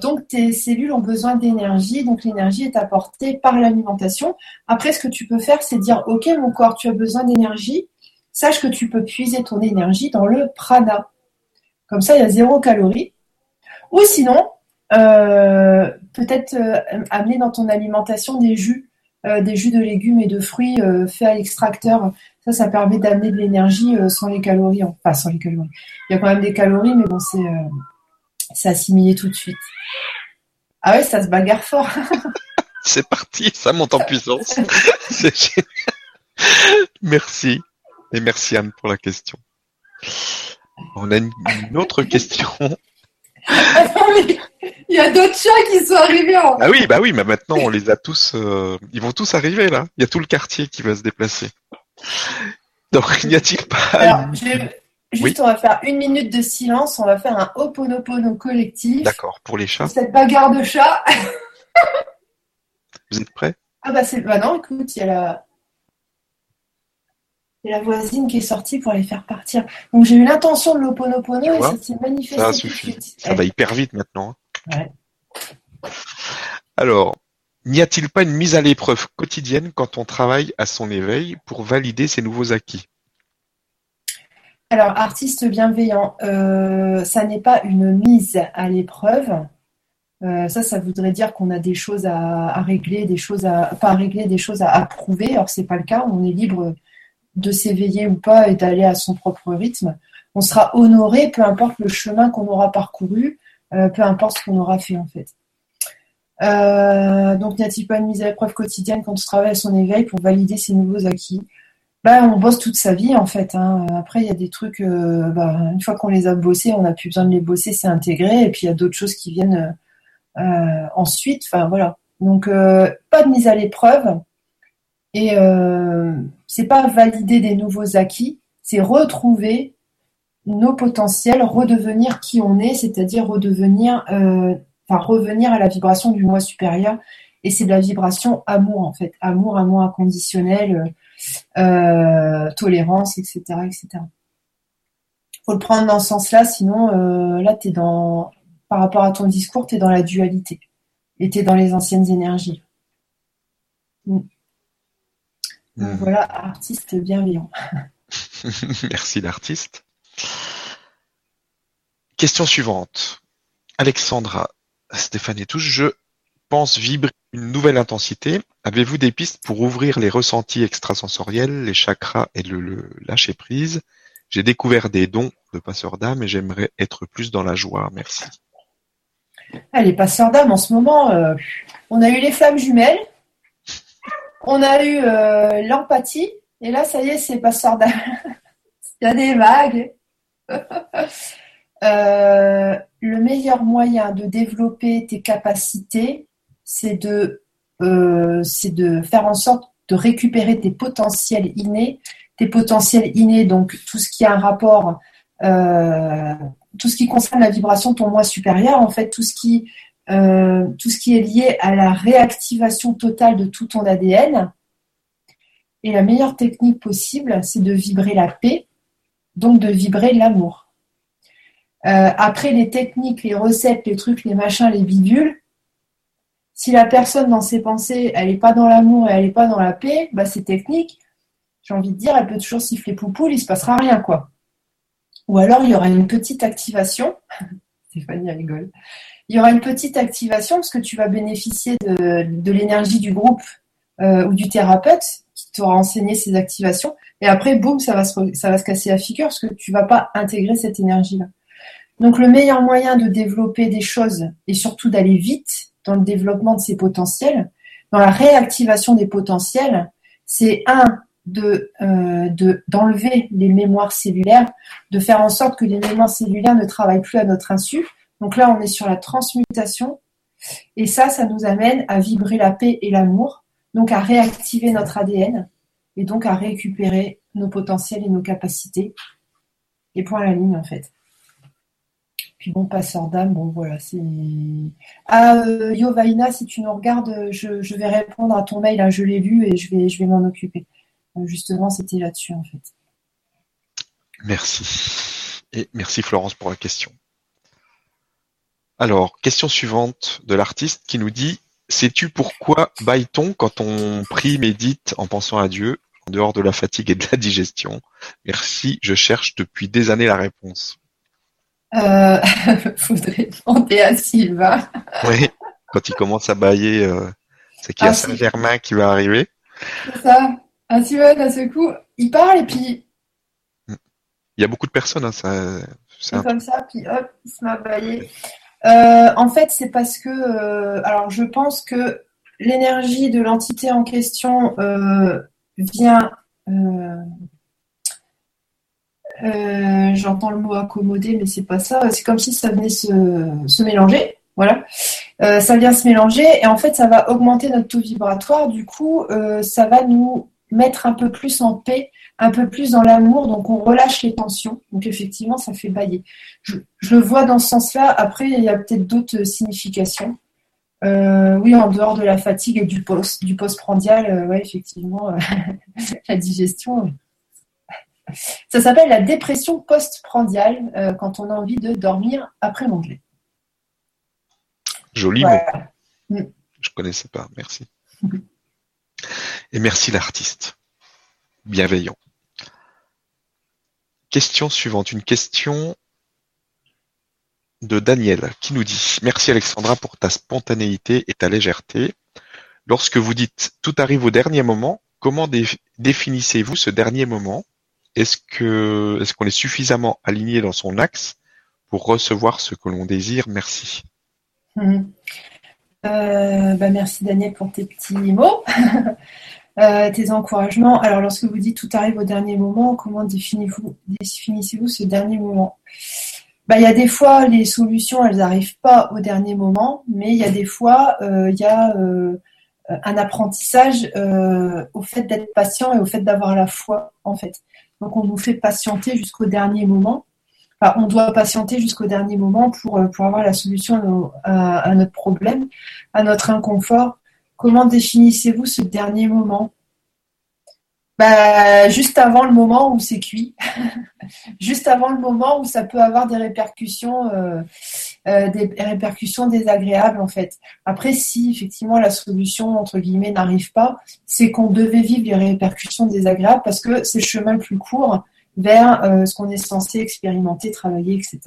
Speaker 2: donc, tes cellules ont besoin d'énergie, donc l'énergie est apportée par l'alimentation. Après, ce que tu peux faire, c'est dire, OK, mon corps, tu as besoin d'énergie, sache que tu peux puiser ton énergie dans le prana. Comme ça, il y a zéro calorie. Ou sinon, euh, peut-être euh, amener dans ton alimentation des jus, euh, des jus de légumes et de fruits faits à l'extracteur. Ça, ça permet d'amener de l'énergie sans les calories. Enfin, sans les calories. Il y a quand même des calories, mais bon, c'est, c'est assimilé tout de suite. Ah ouais, ça se bagarre fort.
Speaker 1: c'est parti, ça monte en puissance. Merci. Et merci Anne pour la question. On a une, autre question.
Speaker 2: il y a d'autres chats qui sont arrivés. En...
Speaker 1: Ah oui, bah oui, mais maintenant on les a tous. Euh, ils vont tous arriver là. Il y a tout le quartier qui va se déplacer. Donc n'y a-t-il pas
Speaker 2: Alors, Juste, on va faire une minute de silence. On va faire un Ho'oponopono collectif.
Speaker 1: D'accord, pour les chats.
Speaker 2: Cette bagarre de chats.
Speaker 1: Vous êtes prêts?
Speaker 2: Ah bah c'est. Bah non, écoute, il y a la la voisine qui est sortie pour les faire partir. Donc j'ai eu l'intention de l'oponopono et ça s'est manifesté.
Speaker 1: Ça suffit. Ça va hyper vite maintenant. Hein. Alors, n'y a-t-il pas une mise à l'épreuve quotidienne quand on travaille à son éveil pour valider ses nouveaux acquis?
Speaker 2: Alors, artiste bienveillant, euh, ça n'est pas une mise à l'épreuve. Euh, ça, ça voudrait dire qu'on a des choses à, régler, des choses à pas à régler, des choses à approuver. Alors c'est pas le cas. On est libre de s'éveiller ou pas et d'aller à son propre rythme. On sera honoré, peu importe le chemin qu'on aura parcouru, euh, peu importe ce qu'on aura fait en fait. donc, n'y a-t-il pas une mise à l'épreuve quotidienne quand on travaille à son éveil pour valider ses nouveaux acquis? Bah, on bosse toute sa vie en fait. Hein. Après, il y a des trucs, euh, bah, une fois qu'on les a bossés, on n'a plus besoin de les bosser, c'est intégré. Et puis il y a d'autres choses qui viennent euh, ensuite. Enfin voilà. Donc euh, pas de mise à l'épreuve. Et c'est pas valider des nouveaux acquis, c'est retrouver nos potentiels, redevenir qui on est, c'est-à-dire enfin revenir à la vibration du moi supérieur. Et c'est de la vibration amour en fait, amour, amour inconditionnel euh, tolérance, etc., etc. Faut le prendre dans ce sens-là, sinon euh, là, es dans, par rapport à ton discours, tu es dans la dualité et es dans les anciennes énergies. Mm. Mm. Voilà, artiste bienveillant.
Speaker 1: Merci l'artiste. Question suivante. Alexandra Stéphane et tous, je pense vibrer une nouvelle intensité. Avez-vous des pistes pour ouvrir les ressentis extrasensoriels, les chakras et le, lâcher prise? J'ai découvert des dons de passeur d'âme et j'aimerais être plus dans la joie. Merci.
Speaker 2: Ah, les passeurs d'âme, en ce moment, euh, on a eu les flammes jumelles, on a eu euh, l'empathie, et là, ça y est, c'est passeurs d'âme. Il y a des vagues. Euh, le meilleur moyen de développer tes capacités, c'est de, euh, de faire en sorte de récupérer tes potentiels innés, tes potentiels innés, donc tout ce qui a un rapport, tout ce qui concerne la vibration de ton moi supérieur, en fait, tout ce qui, euh, tout ce qui est lié à la réactivation totale de tout ton ADN. Et la meilleure technique possible, c'est de vibrer la paix, donc de vibrer l'amour. après, les techniques, les recettes, les trucs, les machins, les bidules, si la personne dans ses pensées, elle n'est pas dans l'amour et elle n'est pas dans la paix, bah c'est technique. J'ai envie de dire, elle peut toujours siffler poupoule, il se passera rien, quoi. Ou alors il y aura une petite activation. Stéphanie rigole. Il y aura une petite activation parce que tu vas bénéficier de, l'énergie du groupe euh, ou du thérapeute qui t'aura enseigné ces activations. Et après, boum, ça va, se, ça va se casser la figure parce que tu vas pas intégrer cette énergie-là. Donc le meilleur moyen de développer des choses et surtout d'aller vite, dans le développement de ces potentiels, dans la réactivation des potentiels, c'est un de euh, d'enlever les mémoires cellulaires, de faire en sorte que les mémoires cellulaires ne travaillent plus à notre insu. Donc là, on est sur la transmutation, et ça, ça nous amène à vibrer la paix et l'amour, donc à réactiver notre ADN, et donc à récupérer nos potentiels et nos capacités. Et point à la ligne, en fait bon, passeur d'âme, bon voilà, c'est. Ah, euh, Yovaina, si tu nous regardes, je, vais répondre à ton mail, hein, je l'ai lu et je vais, je vais m'en occuper. Euh, justement, c'était là-dessus en fait.
Speaker 1: Merci. Et merci Florence pour la question. Alors, question suivante de l'artiste qui nous dit Sais-tu pourquoi baille-t-on quand on prie, médite en pensant à Dieu, en dehors de la fatigue et de la digestion? Merci, je cherche depuis des années la réponse.
Speaker 2: Euh, faudrait demander à Sylvain.
Speaker 1: Oui, quand il commence à bailler, euh, c'est qu'il y a ah, Saint-Germain qui va arriver.
Speaker 2: C'est ça. Ah, Sylvain, à ce coup, il parle et puis.
Speaker 1: Il y a beaucoup de personnes, hein, ça.
Speaker 2: C'est comme ça, puis hop, il se met à bailler. Euh, en fait, c'est parce que. Euh, alors, je pense que l'énergie de l'entité en question vient euh, j'entends le mot accommoder, mais c'est pas ça. C'est comme si ça venait se, mélanger. Voilà. Ça vient se mélanger et en fait, ça va augmenter notre taux vibratoire. Du coup, ça va nous mettre un peu plus en paix, un peu plus dans l'amour. Donc, on relâche les tensions. Donc, effectivement, ça fait bailler. Je, le vois dans ce sens-là. Après, il y a peut-être d'autres significations. oui, en dehors de la fatigue et du post, du postprandial, ouais, effectivement, la digestion. Ça s'appelle la dépression postprandiale euh, quand on a envie de dormir après manger.
Speaker 1: Joli mot. Mm. Je connaissais pas, merci. Et merci l'artiste. Bienveillant. question suivante, une question de Daniel qui nous dit Merci Alexandra pour ta spontanéité et ta légèreté. Lorsque vous dites tout arrive au dernier moment, comment définissez-vous ce dernier moment? Est-ce qu'on est suffisamment aligné dans son axe pour recevoir ce que l'on désire? Merci.
Speaker 2: Mhm. Euh, bah, merci Daniel pour tes petits mots, euh, tes encouragements. Alors lorsque vous dites tout arrive au dernier moment, comment définissez-vous ce dernier moment? Bah, il y a des fois, les solutions, elles n'arrivent pas au dernier moment, mais il y a des fois, euh, il y a euh, un apprentissage au fait d'être patient et au fait d'avoir la foi, en fait. Donc, on nous fait patienter jusqu'au dernier moment. On doit patienter jusqu'au dernier moment pour, pour avoir la solution à, notre problème, à notre inconfort. Comment définissez-vous ce dernier moment? Bah, juste avant le moment où c'est cuit, juste avant le moment où ça peut avoir des répercussions, euh, euh, des répercussions désagréables en fait. Après, si effectivement la solution entre guillemets n'arrive pas, c'est qu'on devait vivre les répercussions désagréables parce que c'est le chemin le plus court vers euh, ce qu'on est censé expérimenter, travailler, etc.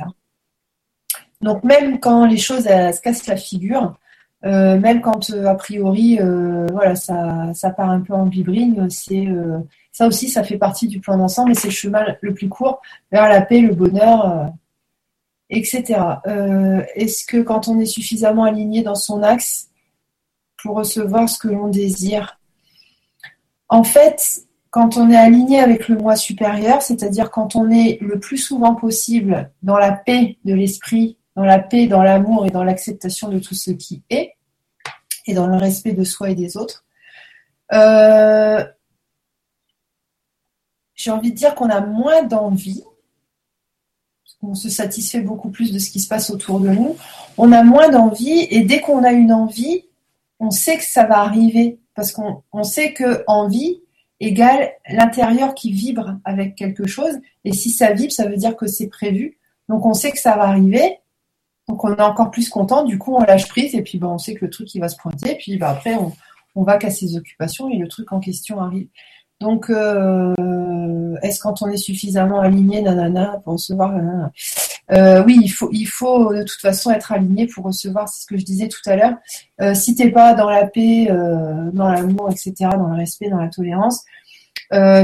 Speaker 2: Donc même quand les choses se cassent la figure, même quand euh, a priori, euh, voilà, ça, ça part un peu en vibrine, c'est ça aussi, ça fait partie du plan d'ensemble, et c'est le chemin le plus court vers la paix, le bonheur, etc. Est-ce que quand on est suffisamment aligné dans son axe pour recevoir ce que l'on désire, en fait, quand on est aligné avec le moi supérieur, c'est-à-dire quand on est le plus souvent possible dans la paix de l'esprit dans la paix, dans l'amour et dans l'acceptation de tout ce qui est, et dans le respect de soi et des autres. Euh, j'ai envie de dire qu'on a moins d'envie, on se satisfait beaucoup plus de ce qui se passe autour de nous, on a moins d'envie, et dès qu'on a une envie, on sait que ça va arriver, parce qu'on sait que envie égale l'intérieur qui vibre avec quelque chose, et si ça vibre, ça veut dire que c'est prévu, donc on sait que ça va arriver, donc on est encore plus content, du coup on lâche prise et puis bah, on sait que le truc il va se pointer, puis bah, après on, on va qu'à ses occupations et le truc en question arrive. Donc euh, est-ce quand on est suffisamment aligné, nanana, pour recevoir euh, Oui, il faut, il faut de toute façon être aligné pour recevoir, c'est ce que je disais tout à l'heure. Euh, si t'es pas dans la paix, euh, dans l'amour, etc., dans le respect, dans la tolérance,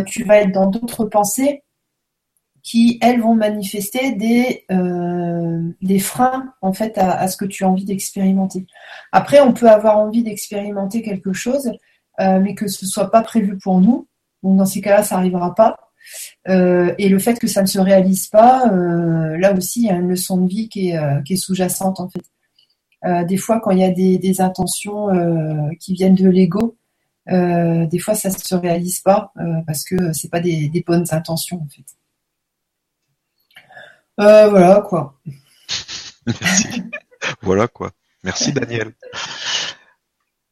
Speaker 2: tu vas être dans d'autres pensées qui, elles, vont manifester des, euh, des freins en fait à, ce que tu as envie d'expérimenter. Après, on peut avoir envie d'expérimenter quelque chose, euh, mais que ce soit pas prévu pour nous. Donc dans ces cas-là, ça n'arrivera pas. Euh, et le fait que ça ne se réalise pas, là aussi, il y a une leçon de vie qui est, sous-jacente en fait. des fois, quand il y a des, intentions qui viennent de l'ego, des fois ça ne se réalise pas parce que c'est pas des bonnes intentions en fait. Euh, voilà quoi.
Speaker 1: Merci. voilà quoi. Merci Daniel.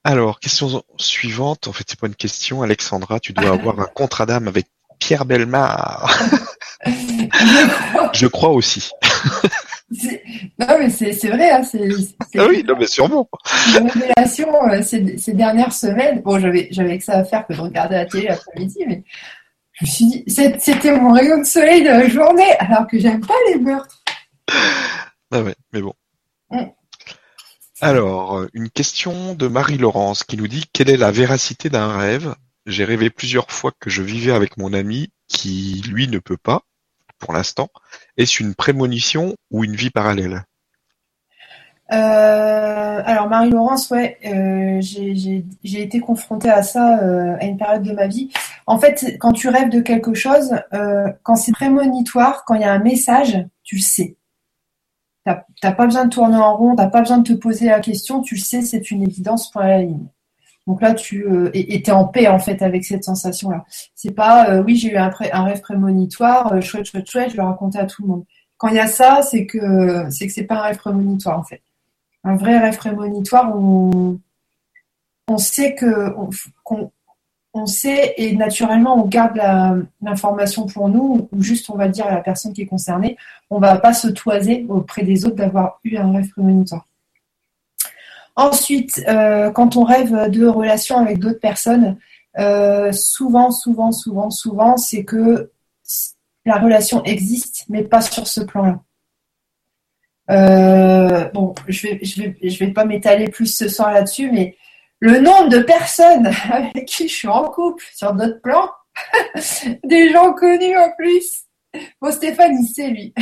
Speaker 1: Alors, question suivante. En fait, c'est pas une question. Alexandra, tu dois avoir un contrat d'âme avec Pierre Belmar. Je crois aussi.
Speaker 2: non, mais c'est vrai. Hein,
Speaker 1: ah oui, non, mais sûrement.
Speaker 2: Une révélation euh, ces, ces, dernières semaines. Bon, j'avais que ça à faire que de regarder la télé l'après-midi, mais je me suis dit, c'était mon rayon de soleil de la journée, alors que j'aime pas les meurtres.
Speaker 1: Ah ouais, mais bon. Mm. Alors, euh, une question de Marie-Laurence qui nous dit quelle est la véracité d'un rêve? J'ai rêvé plusieurs fois que je vivais avec mon ami qui, lui, ne peut pas, pour l'instant. Est-ce une prémonition ou une vie parallèle?
Speaker 2: Euh, alors Marie-Laurence, ouais, euh, j'ai été confrontée à ça euh, à une période de ma vie. En fait, quand tu rêves de quelque chose, quand c'est prémonitoire, quand il y a un message, tu le sais. T'as pas besoin de tourner en rond, t'as pas besoin de te poser la question, tu le sais, c'est une évidence, point la ligne. Donc là, tu es en paix en fait avec cette sensation-là. C'est pas, oui, j'ai eu un, un, rêve prémonitoire, chouette, chouette, chouette, je le racontais à tout le monde. Quand il y a ça, c'est que c'est que c'est pas un rêve prémonitoire en fait un vrai rêve prémonitoire où on, sait que on, sait et naturellement on garde l'information pour nous ou juste on va dire à la personne qui est concernée, on va pas se toiser auprès des autres d'avoir eu un rêve prémonitoire. Ensuite, euh, quand on rêve de relations avec d'autres personnes, euh, souvent, souvent, souvent, souvent, c'est que la relation existe, mais pas sur ce plan-là. Euh, bon, je vais, je vais, je vais pas m'étaler plus ce soir là-dessus, mais le nombre de personnes avec qui je suis en couple sur d'autres plans, des gens connus en plus. Bon, Stéphane, il sait, lui.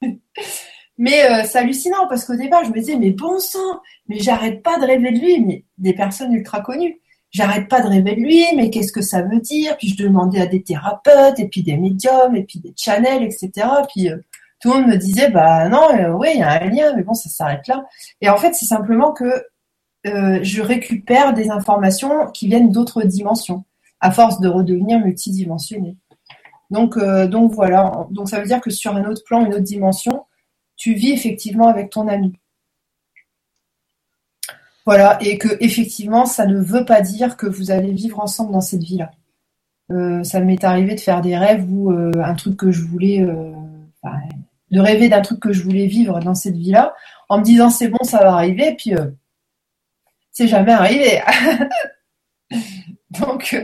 Speaker 2: mais euh, c'est hallucinant parce qu'au départ, je me disais, mais bon sang, mais j'arrête pas de rêver de lui, mais des personnes ultra connues. J'arrête pas de rêver de lui, mais qu'est-ce que ça veut dire? Puis je demandais à des thérapeutes, et puis des médiums, et puis des channels, etc. Puis euh, tout le monde me disait, bah non, euh, oui, il y a un lien, mais bon, ça s'arrête là. Et en fait, c'est simplement que je récupère des informations qui viennent d'autres dimensions à force de redevenir multidimensionné. Donc, euh, donc voilà. Donc ça veut dire que sur un autre plan, une autre dimension, tu vis effectivement avec ton ami. Voilà, et que effectivement, ça ne veut pas dire que vous allez vivre ensemble dans cette vie-là. Euh, ça m'est arrivé de faire des rêves où euh, un truc que je voulais, de rêver d'un truc que je voulais vivre dans cette vie-là, en me disant c'est bon, ça va arriver, et puis c'est jamais arrivé. Donc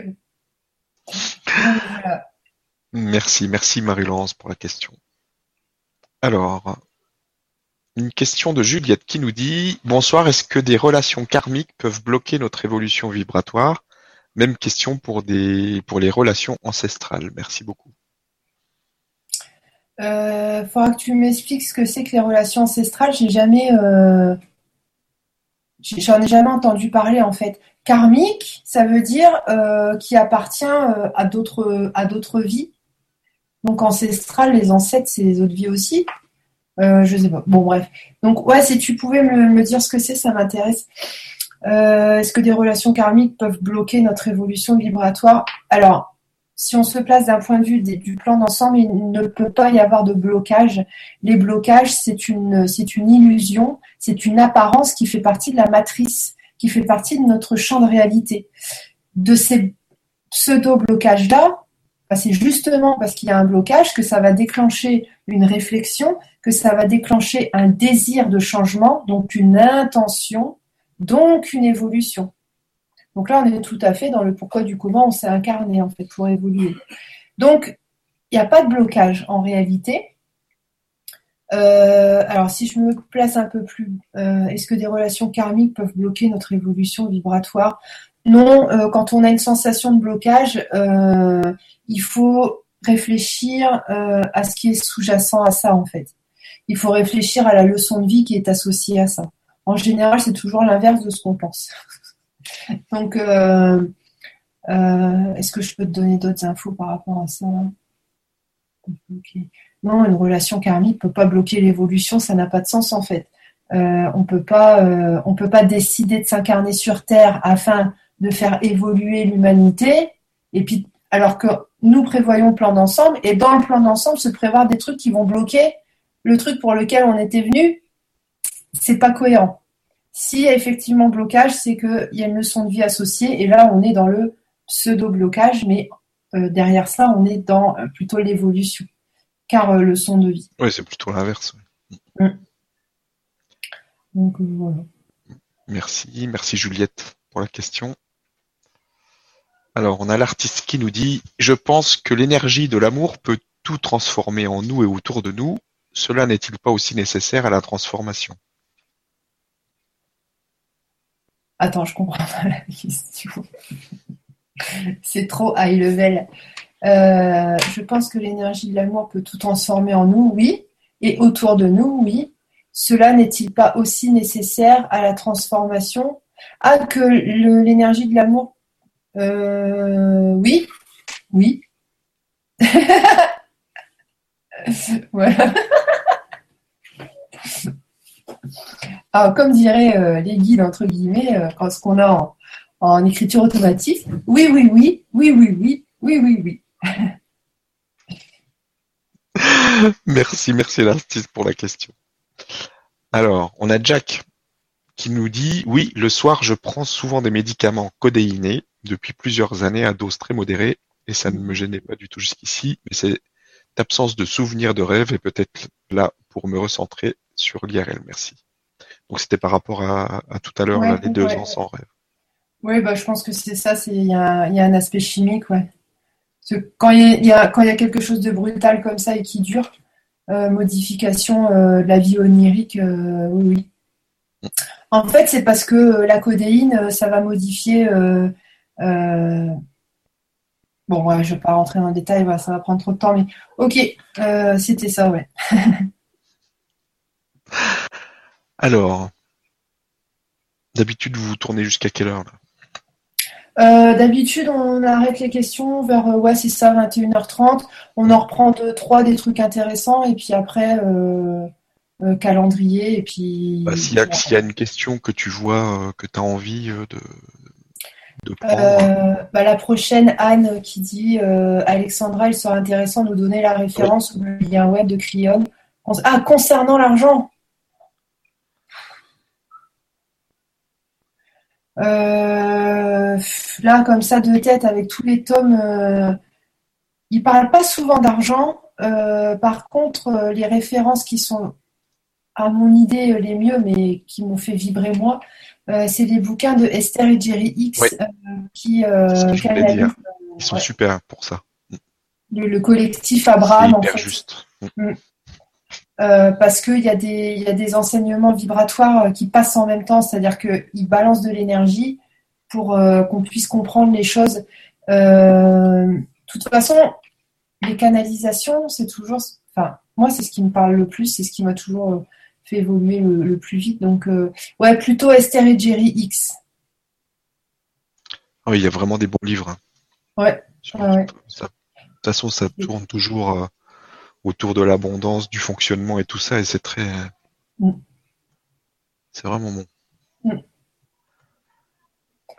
Speaker 1: Merci, merci Marie-Laurence pour la question. Alors, une question de Juliette qui nous dit Bonsoir, est-ce que des relations karmiques peuvent bloquer notre évolution vibratoire? Même question pour, des, pour les relations ancestrales. Merci beaucoup.
Speaker 2: Euh, faudra que tu m'expliques ce que c'est que les relations ancestrales. J'ai jamais, euh, j'en ai jamais entendu parler en fait. Karmique, ça veut dire euh, qui appartient euh, à d'autres à d'autres vies. Donc ancestral, les ancêtres, c'est les autres vies aussi. Je sais pas. Bon bref. Donc ouais, si tu pouvais me, dire ce que c'est, ça m'intéresse. Est-ce que des relations karmiques peuvent bloquer notre évolution vibratoire? Alors, si on se place d'un point de vue du plan d'ensemble, il ne peut pas y avoir de blocage. Les blocages, c'est une, illusion, c'est une apparence qui fait partie de la matrice qui fait partie de notre champ de réalité. De ces pseudo-blocages-là, bah, c'est justement parce qu'il y a un blocage que ça va déclencher une réflexion, que ça va déclencher un désir de changement, donc une intention, donc une évolution. Donc là, on est tout à fait dans le pourquoi du comment on s'est incarné en fait pour évoluer. Donc, il n'y a pas de blocage en réalité. Euh, alors, si je me place un peu plus, euh, est-ce que des relations karmiques peuvent bloquer notre évolution vibratoire? Non, euh, quand on a une sensation de blocage, il faut réfléchir à ce qui est sous-jacent à ça, en fait. Il faut réfléchir à la leçon de vie qui est associée à ça. En général, c'est toujours l'inverse de ce qu'on pense. Donc, est-ce que je peux te donner d'autres infos par rapport à ça? Non, une relation karmique ne peut pas bloquer l'évolution, ça n'a pas de sens en fait. Euh, on peut pas, euh, peut pas décider de s'incarner sur Terre afin de faire évoluer l'humanité. Et puis, alors que nous prévoyons le plan d'ensemble, et dans le plan d'ensemble, se prévoir des trucs qui vont bloquer le truc pour lequel on était venu, c'est pas cohérent. S'il y a effectivement blocage, c'est qu'il y a une leçon de vie associée, et là, on est dans le pseudo-blocage, mais euh, derrière ça, on est dans plutôt l'évolution car euh, le son de vie.
Speaker 1: Oui, c'est plutôt l'inverse.
Speaker 2: Mm. Donc euh, voilà.
Speaker 1: Merci, merci Juliette pour la question. Alors, on a l'artiste qui nous dit Je pense que l'énergie de l'amour peut tout transformer en nous et autour de nous. Cela n'est-il pas aussi nécessaire à la transformation?
Speaker 2: Attends, je comprends pas la question. C'est trop high level. Euh, je pense que l'énergie de l'amour peut tout transformer en nous, oui, et autour de nous, oui. Cela n'est-il pas aussi nécessaire à la transformation? Ah, que l'énergie de l'amour, euh, oui, oui. voilà. Comme diraient euh, les guides, entre guillemets, quand ce qu'on a en, écriture automatique, oui, oui, oui, oui, oui, oui, oui, oui, oui.
Speaker 1: merci, merci l'artiste pour la question. Alors, on a Jack qui nous dit Oui, le soir, je prends souvent des médicaments codéinés depuis plusieurs années à dose très modérée et ça ne me gênait pas du tout jusqu'ici, mais cette absence de souvenirs de rêve est peut-être là pour me recentrer sur l'IRL. Merci. Donc, c'était par rapport à, tout à l'heure, les deux ans sans rêve.
Speaker 2: Oui, bah, je pense que c'est ça, il y, a un aspect chimique, ouais quand il y, a, quand y a quelque chose de brutal comme ça et qui dure, modification de la vie onirique, oui, oui. En fait, c'est parce que la codéine, ça va modifier Bon, ouais, je ne vais pas rentrer dans le détail, ça va prendre trop de temps, mais ok, euh, c'était ça, ouais.
Speaker 1: Alors, d'habitude, vous vous tournez jusqu'à quelle heure là?
Speaker 2: Euh, D'habitude, on arrête les questions vers, euh, ouais, c'est ça, 21h30. On en reprend deux, trois des trucs intéressants, et puis après, calendrier, et puis.
Speaker 1: Bah, s'il y, y, a une question que tu vois, que tu as envie de,
Speaker 2: euh, bah, la prochaine, Anne, qui dit euh, Alexandra, il serait intéressant de nous donner la référence ou le lien web de Crion. Ah, concernant l'argent Là, comme ça, de tête, avec tous les tomes, il ne parle pas souvent d'argent. par contre, les références qui sont, à mon idée, les mieux, mais qui m'ont fait vibrer moi, euh, c'est des bouquins de Esther et Jerry X euh, qui
Speaker 1: euh, Ils sont super pour ça.
Speaker 2: Le, collectif Abraham.
Speaker 1: Hyper juste. Mm.
Speaker 2: Parce qu'il y, a des, y a des enseignements vibratoires qui passent en même temps, c'est-à-dire qu'ils balancent de l'énergie pour qu'on puisse comprendre les choses. de toute façon, les canalisations, c'est toujours. Enfin, moi, c'est ce qui me parle le plus, c'est ce qui m'a toujours fait évoluer le, plus vite. Donc, euh, ouais, plutôt Esther et Jerry X.
Speaker 1: Ah oui, il y a vraiment des bons livres. Hein.
Speaker 2: Ouais. de
Speaker 1: toute façon, ça tourne toujours euh, autour de l'abondance, du fonctionnement et tout ça, et c'est très. Mm. C'est vraiment bon. Mm.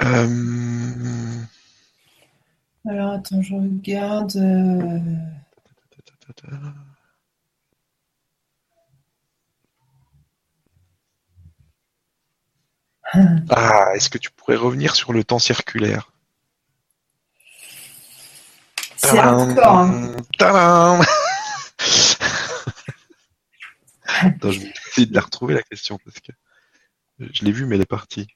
Speaker 1: Euh,
Speaker 2: Alors, attends, je regarde.
Speaker 1: Ah, est-ce que tu pourrais revenir sur le temps circulaire?
Speaker 2: C'est hardcore.
Speaker 1: Je vais essayer de la retrouver la question parce que je l'ai vue mais elle est partie.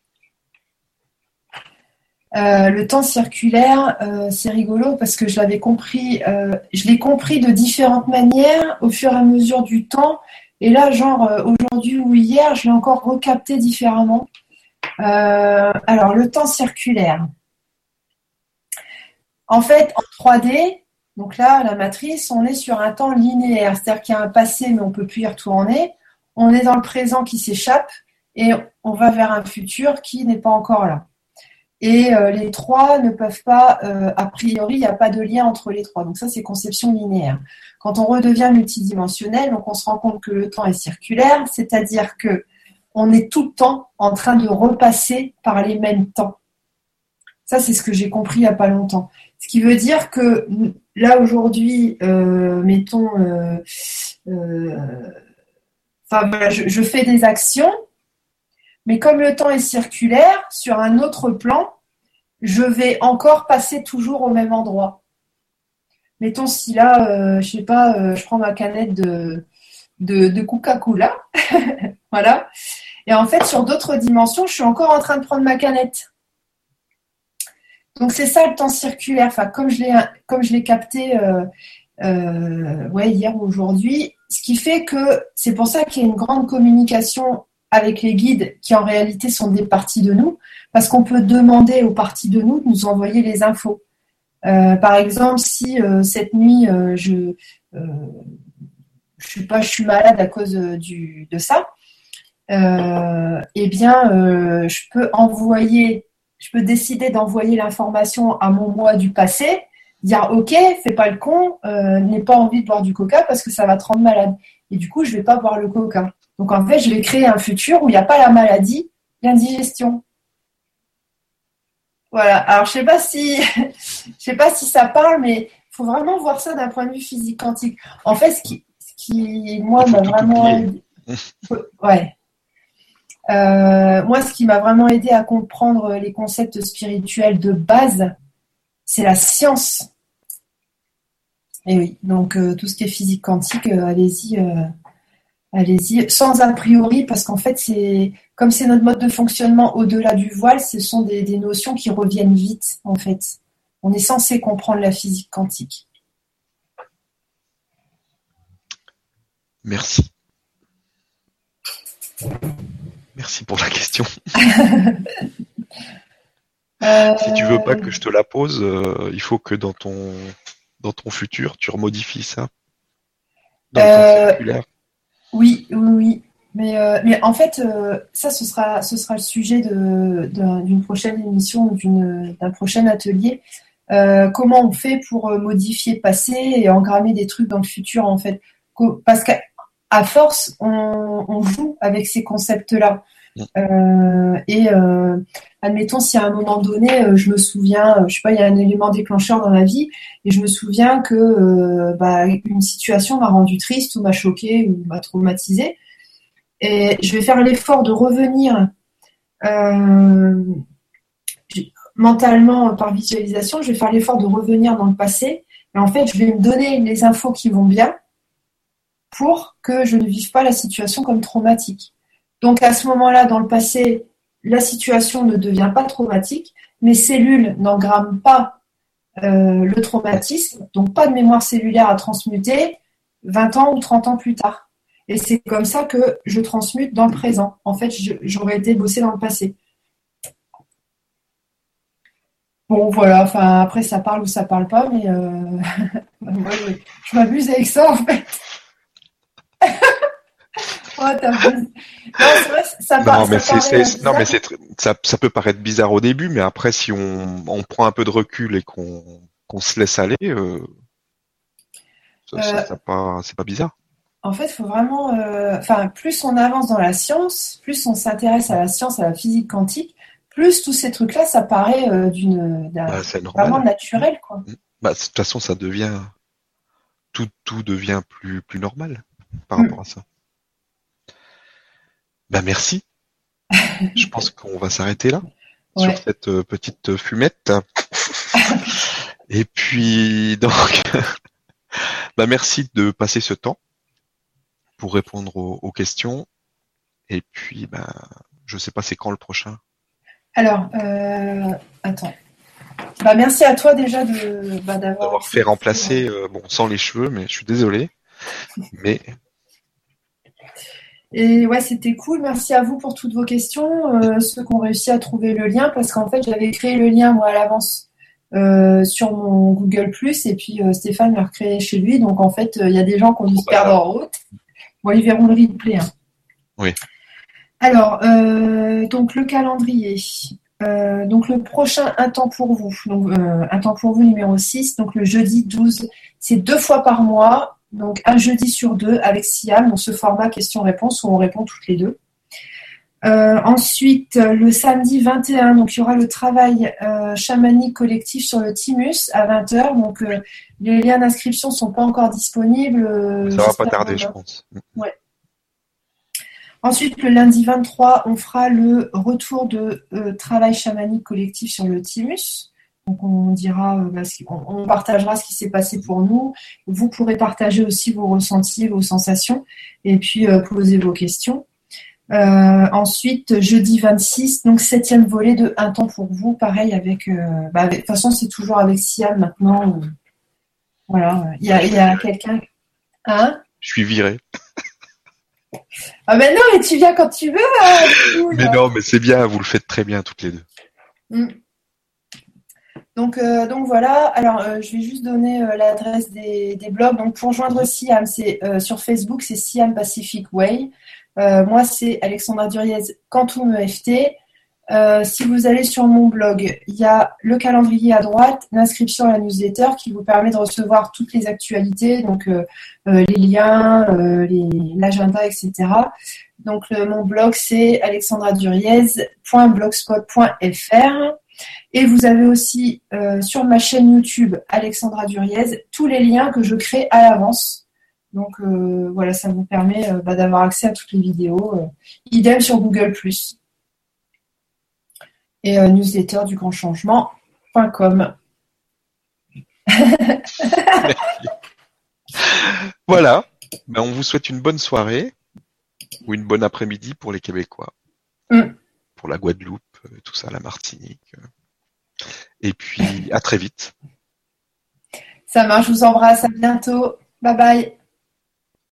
Speaker 2: Euh, le temps circulaire, euh, c'est rigolo parce que je l'avais compris, euh, je l'ai compris de différentes manières au fur et à mesure du temps. Et là, genre aujourd'hui ou hier, je l'ai encore recapté différemment. Alors, le temps circulaire. En fait, en 3D, donc là, la matrice, on est sur un temps linéaire, c'est-à-dire qu'il y a un passé, mais on ne peut plus y retourner. On est dans le présent qui s'échappe et on va vers un futur qui n'est pas encore là. Et euh, les trois ne peuvent pas, euh, a priori, il n'y a pas de lien entre les trois. Donc ça, c'est conception linéaire. Quand on redevient multidimensionnel, on se rend compte que le temps est circulaire, c'est-à-dire que on est tout le temps en train de repasser par les mêmes temps. Ça, c'est ce que j'ai compris il n'y a pas longtemps. Ce qui veut dire que là, aujourd'hui, euh, mettons, euh, euh, je, fais des actions, mais comme le temps est circulaire, sur un autre plan, je vais encore passer toujours au même endroit. Mettons si là, je sais pas, je prends ma canette de, de, de Coca-Cola, voilà, et en fait, sur d'autres dimensions, je suis encore en train de prendre ma canette. Donc c'est ça le temps circulaire. Enfin, comme je l'ai comme je l'ai capté euh, euh, ouais, hier ou aujourd'hui, ce qui fait que c'est pour ça qu'il y a une grande communication avec les guides qui en réalité sont des parties de nous, parce qu'on peut demander aux parties de nous de nous envoyer les infos. Euh, par exemple, si cette nuit je je suis pas je suis malade à cause du, de ça, eh bien, je peux envoyer, je peux décider d'envoyer l'information à mon moi du passé, dire ok, fais pas le con, euh, n'ai pas envie de boire du coca parce que ça va te rendre malade. Et du coup, je vais pas boire le coca. Donc en fait, je vais créer un futur où il n'y a pas la maladie, l'indigestion. Voilà. Alors je sais pas si, je sais pas si ça parle, mais il faut vraiment voir ça d'un point de vue physique quantique. En fait, ce qui, ce qui moi m'a vraiment, ouais. Euh, moi, ce qui m'a vraiment aidé à comprendre les concepts spirituels de base, c'est la science. Et oui, donc euh, tout ce qui est physique quantique, euh, allez-y, allez-y, sans a priori, parce qu'en fait, c'est comme c'est notre mode de fonctionnement au-delà du voile, ce sont des, notions qui reviennent vite, en fait. on est censé comprendre la physique quantique.
Speaker 1: Merci. Merci pour la question. Si tu veux pas que je te la pose, euh, il faut que dans ton dans ton futur, tu remodifies ça.
Speaker 2: Euh, oui, oui, oui. Mais, euh, mais en fait, ça, ce sera, ce sera le sujet d'une prochaine émission ou d'un prochain atelier. comment on fait pour modifier le passé et engrammer des trucs dans le futur, en fait? Parce qu'à force, on, on, joue avec ces concepts-là. Euh, et euh, admettons si à un moment donné, euh, je me souviens, je sais pas, il y a un élément déclencheur dans la vie, et je me souviens que bah, une situation m'a rendu triste ou m'a choqué ou m'a traumatisé, et je vais faire l'effort de revenir mentalement par visualisation, je vais faire l'effort de revenir dans le passé, et en fait, je vais me donner les infos qui vont bien pour que je ne vive pas la situation comme traumatique. Donc à ce moment-là, dans le passé, la situation ne devient pas traumatique, mes cellules n'engramment pas euh, le traumatisme, donc pas de mémoire cellulaire à transmuter 20 ans ou 30 ans plus tard. Et c'est comme ça que je transmute dans le présent. En fait, j'aurais été bossé dans le passé. Bon, voilà, enfin, après, ça parle ou ça parle pas, mais euh, je m'abuse avec ça, en fait.
Speaker 1: non, mais ça, peut paraître bizarre au début, mais après, si on, prend un peu de recul et qu'on se laisse aller, euh, euh, c'est pas bizarre.
Speaker 2: En fait, faut vraiment, euh, enfin, plus on avance dans la science, plus on s'intéresse à la science, à la physique quantique, plus tous ces trucs-là, ça paraît d'une bah, vraiment naturel, quoi.
Speaker 1: Bah, de toute façon, ça devient tout, tout devient plus plus normal par rapport à ça. Bah merci. Je pense qu'on va s'arrêter là sur cette euh, petite fumette. Et puis donc, bah merci de passer ce temps pour répondre aux, questions. Et puis, bah, je sais pas c'est quand le prochain?
Speaker 2: Alors, euh, attends. Merci à toi déjà de
Speaker 1: bah, d'avoir fait remplacer, euh, bon, sans les cheveux, mais je suis désolé. Mais
Speaker 2: et ouais, c'était cool. Merci à vous pour toutes vos questions, euh, ceux qui ont réussi à trouver le lien, parce qu'en fait, j'avais créé le lien moi à l'avance euh, sur mon Google et puis euh, Stéphane l'a recréé chez lui. Donc en fait, il y a des gens qui ont dû se perdre en route. Bon, ils verront le replay. Hein.
Speaker 1: Oui.
Speaker 2: Alors, donc le calendrier. donc le prochain Un temps pour vous, donc Un temps pour vous numéro 6, donc le jeudi 12, c'est deux fois par mois donc un jeudi sur deux avec Siam dans ce format question-réponse où on répond toutes les deux. Euh, ensuite, le samedi 21, donc il y aura le travail euh, chamanique collectif sur le Timus à 20h. Donc euh, les liens d'inscription ne sont pas encore disponibles.
Speaker 1: Ça va pas tarder, je pense.
Speaker 2: Ouais. Ensuite, le lundi 23, on fera le retour de travail chamanique collectif sur le Timus. Donc on dira, euh, bah, on, partagera ce qui s'est passé pour nous. Vous pourrez partager aussi vos ressentis, vos sensations, et puis euh, poser vos questions. Euh, ensuite, jeudi 26, donc septième volet de Un temps pour vous, pareil avec, bah, de toute façon c'est toujours avec Siam maintenant. voilà, il y a, quelqu'un. Hein?
Speaker 1: Je suis viré.
Speaker 2: ah ben non, mais tu viens quand tu veux.
Speaker 1: Hein, mais non, mais c'est bien, vous le faites très bien toutes les deux. Mm.
Speaker 2: Donc, euh, donc voilà, alors euh, je vais juste donner euh, l'adresse des, blogs. Donc pour joindre Siam, c'est sur Facebook, c'est Siam Pacific Way. moi, c'est Alexandra Duriez Quantum EFT. si vous allez sur mon blog, il y a le calendrier à droite, l'inscription à la newsletter qui vous permet de recevoir toutes les actualités, donc les liens, l'agenda, etc. Donc mon blog, c'est alexandraduriez.blogspot.fr. Et vous avez aussi euh, sur ma chaîne YouTube Alexandra Duriez tous les liens que je crée à l'avance. Donc euh, voilà, ça vous permet euh, bah, d'avoir accès à toutes les vidéos. idem sur Google ⁇ et newsletter du grand changement.com.
Speaker 1: voilà, ben, on vous souhaite une bonne soirée ou une bonne après-midi pour les Québécois. Mm. Pour la Guadeloupe, tout ça, la Martinique. Et puis, à très vite.
Speaker 2: Ça marche, je vous embrasse. À bientôt. Bye bye.